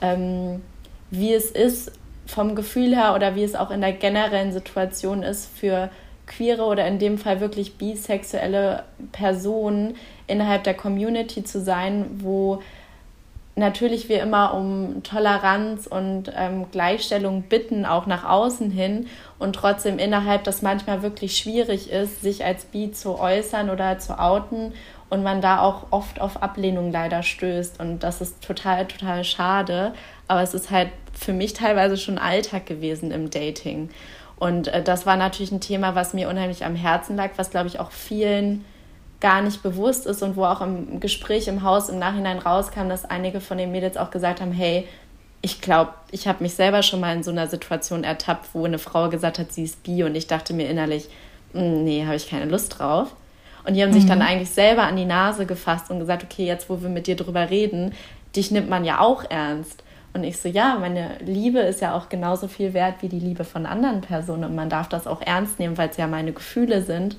ähm, wie es ist, vom Gefühl her oder wie es auch in der generellen Situation ist für queere oder in dem Fall wirklich bisexuelle Personen innerhalb der Community zu sein, wo natürlich wir immer um Toleranz und ähm, Gleichstellung bitten, auch nach außen hin und trotzdem innerhalb das manchmal wirklich schwierig ist, sich als bi zu äußern oder zu outen und man da auch oft auf Ablehnung leider stößt. Und das ist total, total schade, aber es ist halt für mich teilweise schon Alltag gewesen im Dating. Und äh, das war natürlich ein Thema, was mir unheimlich am Herzen lag, was, glaube ich, auch vielen gar nicht bewusst ist und wo auch im Gespräch im Haus im Nachhinein rauskam, dass einige von den Mädels auch gesagt haben, hey, ich glaube, ich habe mich selber schon mal in so einer Situation ertappt, wo eine Frau gesagt hat, sie ist bi und ich dachte mir innerlich, hm, nee, habe ich keine Lust drauf. Und die haben mhm. sich dann eigentlich selber an die Nase gefasst und gesagt, okay, jetzt wo wir mit dir drüber reden, dich nimmt man ja auch ernst. Und ich so, ja, meine Liebe ist ja auch genauso viel wert wie die Liebe von anderen Personen und man darf das auch ernst nehmen, weil es ja meine Gefühle sind.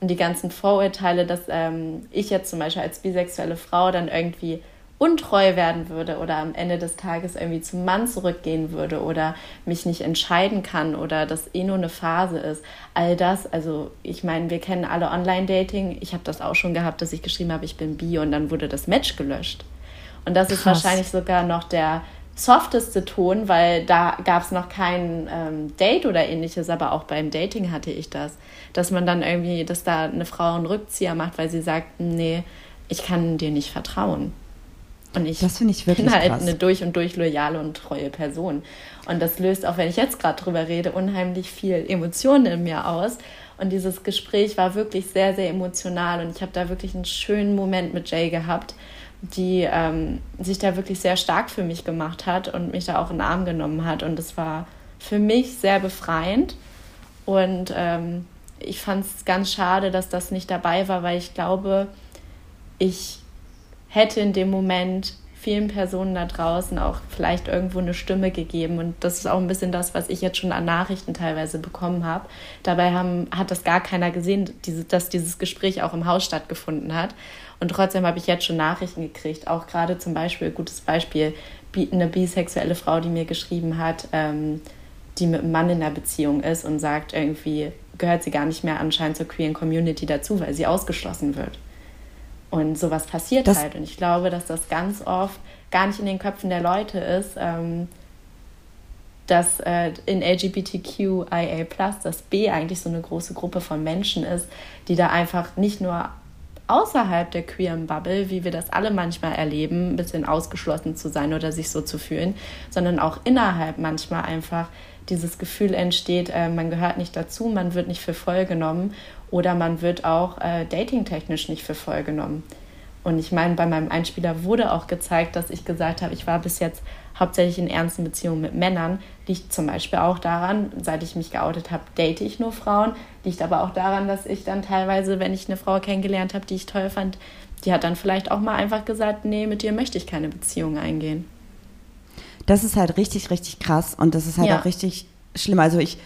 Und die ganzen Vorurteile, dass ähm, ich jetzt zum Beispiel als bisexuelle Frau dann irgendwie untreu werden würde oder am Ende des Tages irgendwie zum Mann zurückgehen würde oder mich nicht entscheiden kann oder das eh nur eine Phase ist. All das, also ich meine, wir kennen alle Online-Dating. Ich habe das auch schon gehabt, dass ich geschrieben habe, ich bin bi und dann wurde das Match gelöscht. Und das Krass. ist wahrscheinlich sogar noch der softeste Ton, weil da gab es noch kein ähm, Date oder ähnliches, aber auch beim Dating hatte ich das. Dass man dann irgendwie, dass da eine Frau einen Rückzieher macht, weil sie sagt, nee, ich kann dir nicht vertrauen. Und ich, das ich bin halt krass. eine durch und durch loyale und treue Person. Und das löst, auch wenn ich jetzt gerade drüber rede, unheimlich viel Emotionen in mir aus. Und dieses Gespräch war wirklich sehr, sehr emotional. Und ich habe da wirklich einen schönen Moment mit Jay gehabt, die ähm, sich da wirklich sehr stark für mich gemacht hat und mich da auch in den Arm genommen hat. Und es war für mich sehr befreiend. Und ähm, ich fand es ganz schade, dass das nicht dabei war, weil ich glaube, ich hätte in dem Moment vielen Personen da draußen auch vielleicht irgendwo eine Stimme gegeben. Und das ist auch ein bisschen das, was ich jetzt schon an Nachrichten teilweise bekommen habe. Dabei haben, hat das gar keiner gesehen, diese, dass dieses Gespräch auch im Haus stattgefunden hat. Und trotzdem habe ich jetzt schon Nachrichten gekriegt. Auch gerade zum Beispiel, gutes Beispiel, eine bisexuelle Frau, die mir geschrieben hat, ähm, die mit einem Mann in einer Beziehung ist und sagt, irgendwie gehört sie gar nicht mehr anscheinend zur queeren Community dazu, weil sie ausgeschlossen wird. Und sowas passiert das halt. Und ich glaube, dass das ganz oft gar nicht in den Köpfen der Leute ist, ähm, dass äh, in LGBTQIA, das B eigentlich so eine große Gruppe von Menschen ist, die da einfach nicht nur außerhalb der queeren Bubble, wie wir das alle manchmal erleben, ein bisschen ausgeschlossen zu sein oder sich so zu fühlen, sondern auch innerhalb manchmal einfach dieses Gefühl entsteht, äh, man gehört nicht dazu, man wird nicht für voll genommen oder man wird auch äh, datingtechnisch nicht für voll genommen. Und ich meine, bei meinem Einspieler wurde auch gezeigt, dass ich gesagt habe, ich war bis jetzt hauptsächlich in ernsten Beziehungen mit Männern. Liegt zum Beispiel auch daran, seit ich mich geoutet habe, date ich nur Frauen. Liegt aber auch daran, dass ich dann teilweise, wenn ich eine Frau kennengelernt habe, die ich toll fand, die hat dann vielleicht auch mal einfach gesagt, nee, mit dir möchte ich keine Beziehung eingehen. Das ist halt richtig, richtig krass und das ist halt ja. auch richtig schlimm. Also ich,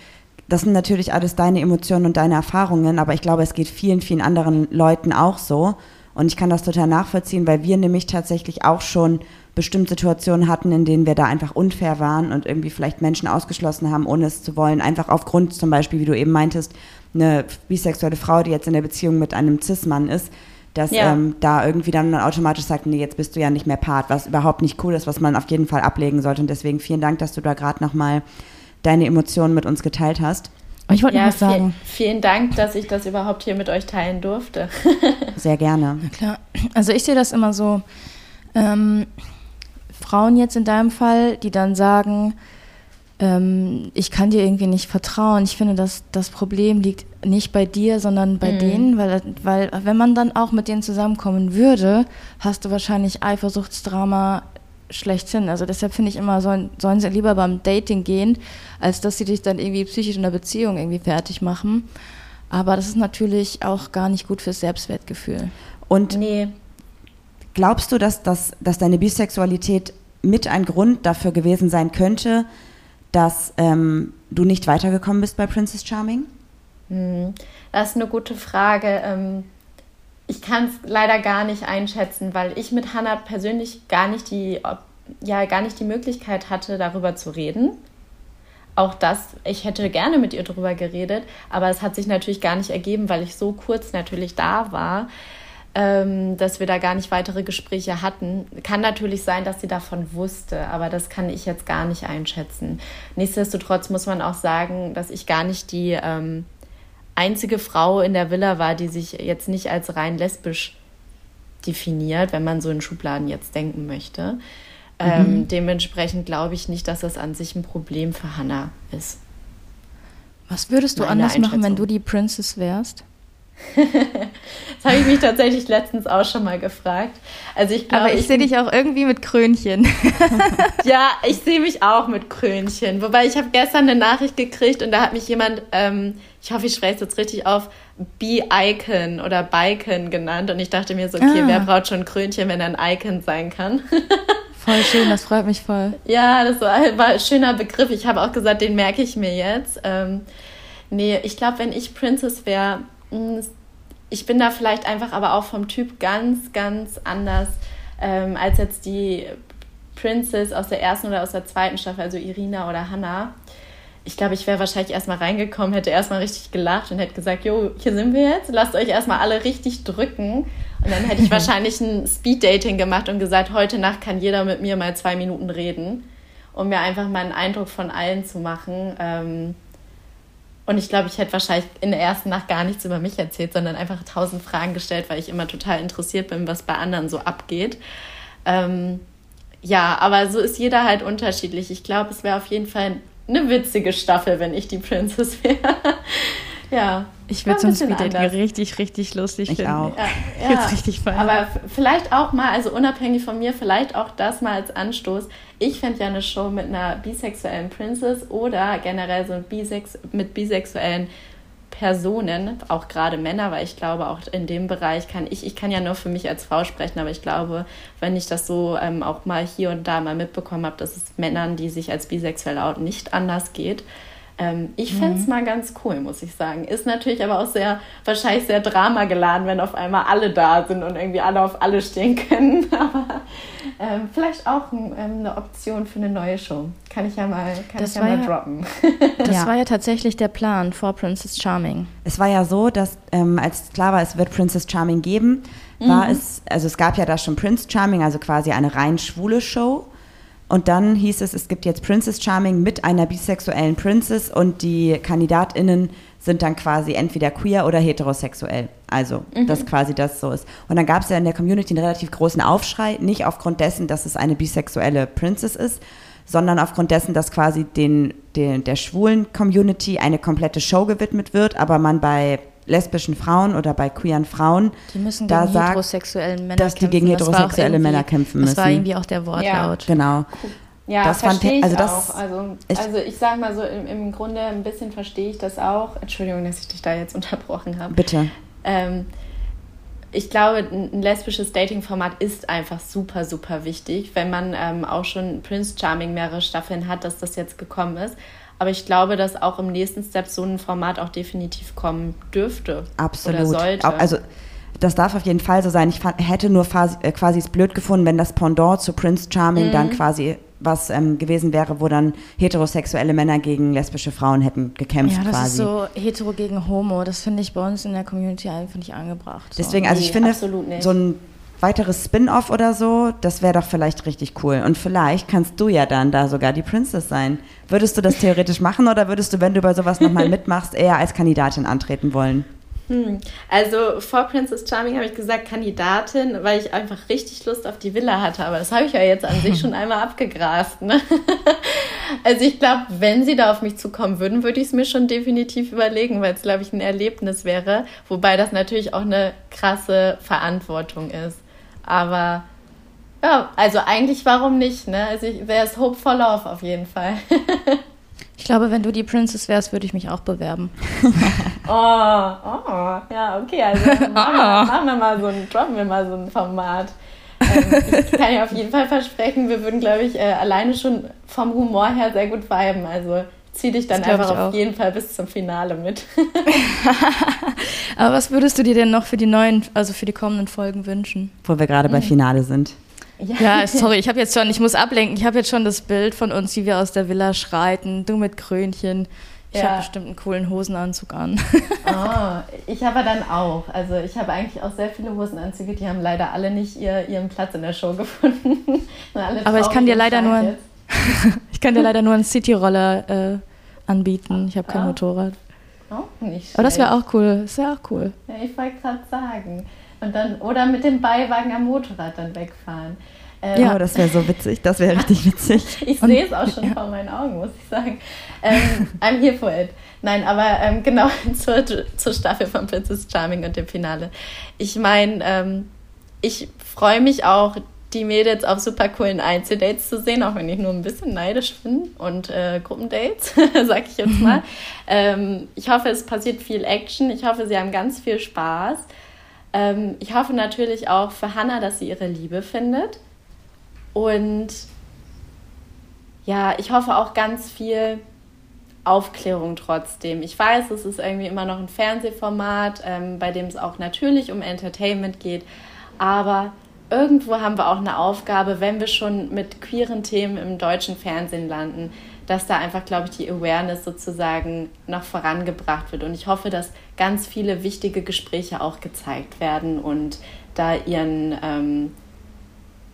das sind natürlich alles deine Emotionen und deine Erfahrungen, aber ich glaube, es geht vielen, vielen anderen Leuten auch so. Und ich kann das total nachvollziehen, weil wir nämlich tatsächlich auch schon bestimmte Situationen hatten, in denen wir da einfach unfair waren und irgendwie vielleicht Menschen ausgeschlossen haben, ohne es zu wollen. Einfach aufgrund zum Beispiel, wie du eben meintest, eine bisexuelle Frau, die jetzt in der Beziehung mit einem Cis-Mann ist, dass ja. ähm, da irgendwie dann automatisch sagt, nee, jetzt bist du ja nicht mehr Part, was überhaupt nicht cool ist, was man auf jeden Fall ablegen sollte. Und deswegen vielen Dank, dass du da gerade nochmal deine Emotionen mit uns geteilt hast. Ich wollte ja, noch was sagen. Viel, vielen Dank, dass ich das überhaupt hier mit euch teilen durfte. Sehr gerne. Na klar. Also ich sehe das immer so. Ähm, Frauen jetzt in deinem Fall, die dann sagen, ähm, ich kann dir irgendwie nicht vertrauen. Ich finde, dass das Problem liegt nicht bei dir, sondern bei mhm. denen, weil, weil wenn man dann auch mit denen zusammenkommen würde, hast du wahrscheinlich Eifersuchtsdrama schlechthin. Also deshalb finde ich immer, sollen, sollen sie lieber beim Dating gehen, als dass sie dich dann irgendwie psychisch in der Beziehung irgendwie fertig machen. Aber das ist natürlich auch gar nicht gut fürs Selbstwertgefühl. Und nee. glaubst du, dass, das, dass deine Bisexualität mit ein Grund dafür gewesen sein könnte, dass ähm, du nicht weitergekommen bist bei Princess Charming? Hm, das ist eine gute Frage. Ich kann es leider gar nicht einschätzen, weil ich mit Hannah persönlich gar nicht die, ja, gar nicht die Möglichkeit hatte, darüber zu reden. Auch das, ich hätte gerne mit ihr darüber geredet, aber es hat sich natürlich gar nicht ergeben, weil ich so kurz natürlich da war, ähm, dass wir da gar nicht weitere Gespräche hatten. Kann natürlich sein, dass sie davon wusste, aber das kann ich jetzt gar nicht einschätzen. Nichtsdestotrotz muss man auch sagen, dass ich gar nicht die ähm, einzige Frau in der Villa war, die sich jetzt nicht als rein lesbisch definiert, wenn man so in Schubladen jetzt denken möchte. Ähm, mhm. Dementsprechend glaube ich nicht, dass das an sich ein Problem für Hannah ist. Was würdest du Meine anders machen, wenn du die Princess wärst? das habe ich mich tatsächlich letztens auch schon mal gefragt. Also ich glaube, Aber ich, ich sehe dich auch irgendwie mit Krönchen. ja, ich sehe mich auch mit Krönchen. Wobei ich habe gestern eine Nachricht gekriegt und da hat mich jemand, ähm, ich hoffe, ich spreche es jetzt richtig auf, Be-Icon oder Bicon genannt. Und ich dachte mir so, okay, ah. wer braucht schon ein Krönchen, wenn er ein Icon sein kann? Voll schön, das freut mich voll. Ja, das war, war ein schöner Begriff. Ich habe auch gesagt, den merke ich mir jetzt. Ähm, nee, ich glaube, wenn ich Princess wäre, ich bin da vielleicht einfach aber auch vom Typ ganz, ganz anders ähm, als jetzt die Princess aus der ersten oder aus der zweiten Staffel, also Irina oder Hannah. Ich glaube, ich wäre wahrscheinlich erstmal reingekommen, hätte erstmal richtig gelacht und hätte gesagt, jo, hier sind wir jetzt, lasst euch erstmal alle richtig drücken. Und dann hätte ich wahrscheinlich ein Speed-Dating gemacht und gesagt, heute Nacht kann jeder mit mir mal zwei Minuten reden, um mir einfach mal einen Eindruck von allen zu machen. Ähm, und ich glaube, ich hätte wahrscheinlich in der ersten Nacht gar nichts über mich erzählt, sondern einfach tausend Fragen gestellt, weil ich immer total interessiert bin, was bei anderen so abgeht. Ähm, ja, aber so ist jeder halt unterschiedlich. Ich glaube, es wäre auf jeden Fall eine witzige Staffel, wenn ich die Princess wäre. ja. Ich würde so ein Speeddating richtig, richtig lustig ich finden. Auch. Ja, ja. richtig feiern. Aber vielleicht auch mal, also unabhängig von mir, vielleicht auch das mal als Anstoß. Ich fände ja eine Show mit einer bisexuellen Princess oder generell so ein Bisex mit bisexuellen Personen, auch gerade Männer, weil ich glaube, auch in dem Bereich kann ich, ich kann ja nur für mich als Frau sprechen, aber ich glaube, wenn ich das so ähm, auch mal hier und da mal mitbekommen habe, dass es Männern, die sich als bisexuell outen, nicht anders geht, ähm, ich fände es mhm. mal ganz cool, muss ich sagen. Ist natürlich aber auch sehr, wahrscheinlich sehr dramageladen, wenn auf einmal alle da sind und irgendwie alle auf alle stehen können. aber ähm, vielleicht auch ein, ähm, eine Option für eine neue Show. Kann ich ja mal, kann das ich ja mal ja, droppen. das ja. war ja tatsächlich der Plan vor Princess Charming. Es war ja so, dass ähm, als klar war, es wird Princess Charming geben, war mhm. es, also es gab ja da schon Prince Charming, also quasi eine rein schwule Show. Und dann hieß es, es gibt jetzt Princess Charming mit einer bisexuellen Princess und die KandidatInnen sind dann quasi entweder queer oder heterosexuell. Also, mhm. dass quasi das so ist. Und dann gab es ja in der Community einen relativ großen Aufschrei, nicht aufgrund dessen, dass es eine bisexuelle Princess ist, sondern aufgrund dessen, dass quasi den, den, der schwulen Community eine komplette Show gewidmet wird, aber man bei lesbischen Frauen oder bei queeren Frauen die müssen da gegen sagt, heterosexuellen Männer dass die gegen heterosexuelle Männer kämpfen müssen. Das war irgendwie auch der Wortlaut. Ja. Genau. Ja, das verstehe ich also das, auch. Also ich, also ich sage mal so, im, im Grunde ein bisschen verstehe ich das auch. Entschuldigung, dass ich dich da jetzt unterbrochen habe. Bitte. Ähm, ich glaube, ein lesbisches Dating-Format ist einfach super, super wichtig, wenn man ähm, auch schon Prince Charming mehrere Staffeln hat, dass das jetzt gekommen ist. Aber ich glaube, dass auch im nächsten Step so ein Format auch definitiv kommen dürfte. Absolut. Oder sollte. Also das darf auf jeden Fall so sein. Ich hätte nur quasi, äh, quasi es blöd gefunden, wenn das Pendant zu Prince Charming mhm. dann quasi was ähm, gewesen wäre, wo dann heterosexuelle Männer gegen lesbische Frauen hätten gekämpft. Ja, das quasi. ist so hetero gegen homo. Das finde ich bei uns in der Community einfach nicht angebracht. So. Deswegen, also ich finde, so ein weiteres Spin-off oder so, das wäre doch vielleicht richtig cool. Und vielleicht kannst du ja dann da sogar die Princess sein. Würdest du das theoretisch machen oder würdest du, wenn du bei sowas nochmal mitmachst, eher als Kandidatin antreten wollen? Hm. Also vor Princess Charming habe ich gesagt Kandidatin, weil ich einfach richtig Lust auf die Villa hatte. Aber das habe ich ja jetzt an sich schon einmal abgegrast. Ne? Also ich glaube, wenn sie da auf mich zukommen würden, würde ich es mir schon definitiv überlegen, weil es, glaube ich, ein Erlebnis wäre. Wobei das natürlich auch eine krasse Verantwortung ist. Aber ja, also eigentlich warum nicht, ne? Also wäre es Hope for Love auf jeden Fall. ich glaube, wenn du die Princess wärst, würde ich mich auch bewerben. oh, oh, ja, okay, also machen, wir, machen wir mal so ein, droppen wir mal so ein Format. Ähm, ich kann ja auf jeden Fall versprechen, wir würden, glaube ich, äh, alleine schon vom Humor her sehr gut viben. Also zieh dich dann einfach auf jeden Fall bis zum Finale mit. Aber was würdest du dir denn noch für die neuen, also für die kommenden Folgen wünschen? Wo wir gerade bei mhm. Finale sind. Ja, ja sorry, ich habe jetzt schon, ich muss ablenken, ich habe jetzt schon das Bild von uns, wie wir aus der Villa schreiten, du mit Krönchen. Ich ja. habe bestimmt einen coolen Hosenanzug an. Oh, ich habe dann auch. Also ich habe eigentlich auch sehr viele Hosenanzüge, die haben leider alle nicht ihr, ihren Platz in der Show gefunden. Aber ich kann dir leider nur, kann dir leider nur einen Cityroller äh, anbieten. Ich habe kein oh. Motorrad. Auch nicht. Aber das wäre auch cool. Das wäre auch cool. Ja, ich wollte gerade sagen. Und dann, oder mit dem Beiwagen am Motorrad dann wegfahren. Ähm, ja, das wäre so witzig, das wäre richtig witzig. ich sehe es auch schon ja. vor meinen Augen, muss ich sagen. Ähm, I'm here for it. Nein, aber ähm, genau zur, zur Staffel von Princess Charming und dem Finale. Ich meine, ähm, ich freue mich auch, die Mädels auf super coolen Einzeldates zu sehen, auch wenn ich nur ein bisschen neidisch bin und äh, Gruppendates, sag ich jetzt mal. ähm, ich hoffe, es passiert viel Action. Ich hoffe, sie haben ganz viel Spaß. Ähm, ich hoffe natürlich auch für Hannah, dass sie ihre Liebe findet. Und ja, ich hoffe auch ganz viel Aufklärung trotzdem. Ich weiß, es ist irgendwie immer noch ein Fernsehformat, ähm, bei dem es auch natürlich um Entertainment geht, aber irgendwo haben wir auch eine Aufgabe, wenn wir schon mit queeren Themen im deutschen Fernsehen landen, dass da einfach, glaube ich, die Awareness sozusagen noch vorangebracht wird. Und ich hoffe, dass ganz viele wichtige Gespräche auch gezeigt werden und da ihren, ähm,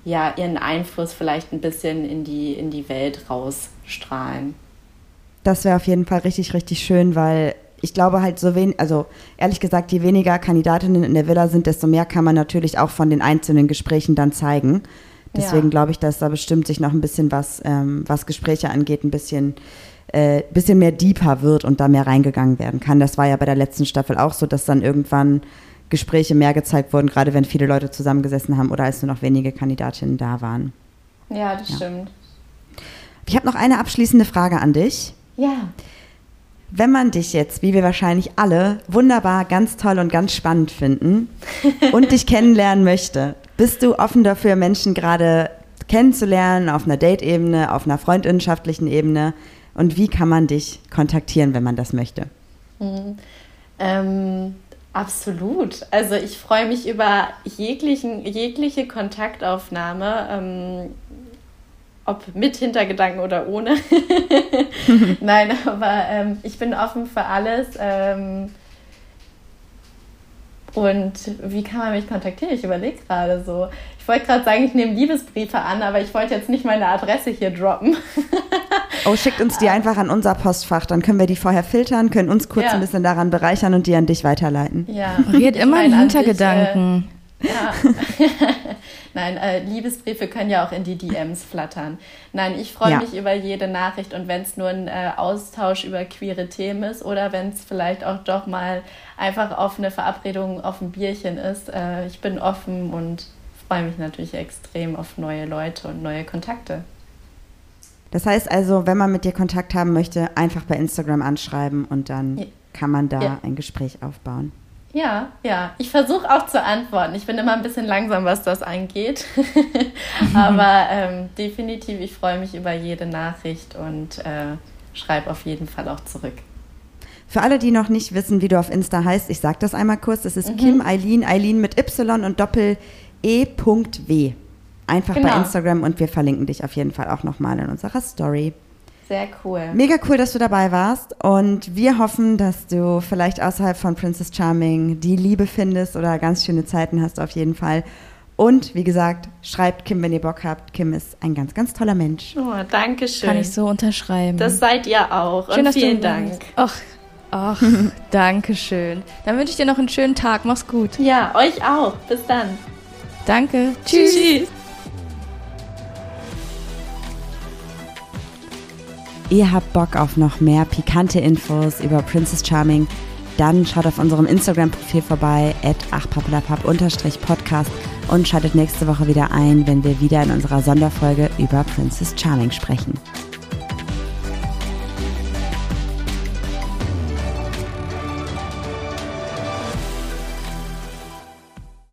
ja, ihren Einfluss vielleicht ein bisschen in die, in die Welt rausstrahlen. Das wäre auf jeden Fall richtig, richtig schön, weil ich glaube halt so wenig, also ehrlich gesagt, je weniger Kandidatinnen in der Villa sind, desto mehr kann man natürlich auch von den einzelnen Gesprächen dann zeigen. Deswegen ja. glaube ich, dass da bestimmt sich noch ein bisschen was, ähm, was Gespräche angeht, ein bisschen, äh, bisschen mehr deeper wird und da mehr reingegangen werden kann. Das war ja bei der letzten Staffel auch so, dass dann irgendwann Gespräche mehr gezeigt wurden, gerade wenn viele Leute zusammengesessen haben oder als nur noch wenige Kandidatinnen da waren. Ja, das ja. stimmt. Ich habe noch eine abschließende Frage an dich. Ja. Wenn man dich jetzt, wie wir wahrscheinlich alle, wunderbar, ganz toll und ganz spannend finden und dich kennenlernen möchte, bist du offen dafür, Menschen gerade kennenzulernen auf einer Date-Ebene, auf einer freundinnenschaftlichen Ebene? Und wie kann man dich kontaktieren, wenn man das möchte? Mhm. Ähm, absolut. Also ich freue mich über jeglichen, jegliche Kontaktaufnahme. Ähm, ob mit Hintergedanken oder ohne. Nein, aber ähm, ich bin offen für alles. Ähm, und wie kann man mich kontaktieren? Ich überlege gerade so. Ich wollte gerade sagen, ich nehme Liebesbriefe an, aber ich wollte jetzt nicht meine Adresse hier droppen. oh, schickt uns die einfach an unser Postfach, dann können wir die vorher filtern, können uns kurz ja. ein bisschen daran bereichern und die an dich weiterleiten. Ja. Red immer in Hintergedanken. Dich, äh, ja. Nein, äh, Liebesbriefe können ja auch in die DMs flattern. Nein, ich freue ja. mich über jede Nachricht und wenn es nur ein äh, Austausch über queere Themen ist oder wenn es vielleicht auch doch mal einfach auf eine Verabredung auf ein Bierchen ist. Äh, ich bin offen und freue mich natürlich extrem auf neue Leute und neue Kontakte. Das heißt also, wenn man mit dir Kontakt haben möchte, einfach bei Instagram anschreiben und dann ja. kann man da ja. ein Gespräch aufbauen. Ja, ja. Ich versuche auch zu antworten. Ich bin immer ein bisschen langsam, was das angeht. Aber ähm, definitiv, ich freue mich über jede Nachricht und äh, schreibe auf jeden Fall auch zurück. Für alle, die noch nicht wissen, wie du auf Insta heißt, ich sage das einmal kurz. Das ist mhm. Kim Eileen, Eileen mit Y und Doppel E.W. Einfach genau. bei Instagram und wir verlinken dich auf jeden Fall auch nochmal in unserer Story. Sehr cool. Mega cool, dass du dabei warst. Und wir hoffen, dass du vielleicht außerhalb von Princess Charming die Liebe findest oder ganz schöne Zeiten hast auf jeden Fall. Und wie gesagt, schreibt Kim, wenn ihr Bock habt. Kim ist ein ganz, ganz toller Mensch. Oh, danke schön. Kann ich so unterschreiben. Das seid ihr auch. Schön, Und vielen Dank. Ach, ach danke schön. Dann wünsche ich dir noch einen schönen Tag. Mach's gut. Ja, euch auch. Bis dann. Danke. Tschüss. Tschüss. Ihr habt Bock auf noch mehr pikante Infos über Princess Charming? Dann schaut auf unserem Instagram-Profil vorbei, at achpapalapap-podcast und schaltet nächste Woche wieder ein, wenn wir wieder in unserer Sonderfolge über Princess Charming sprechen.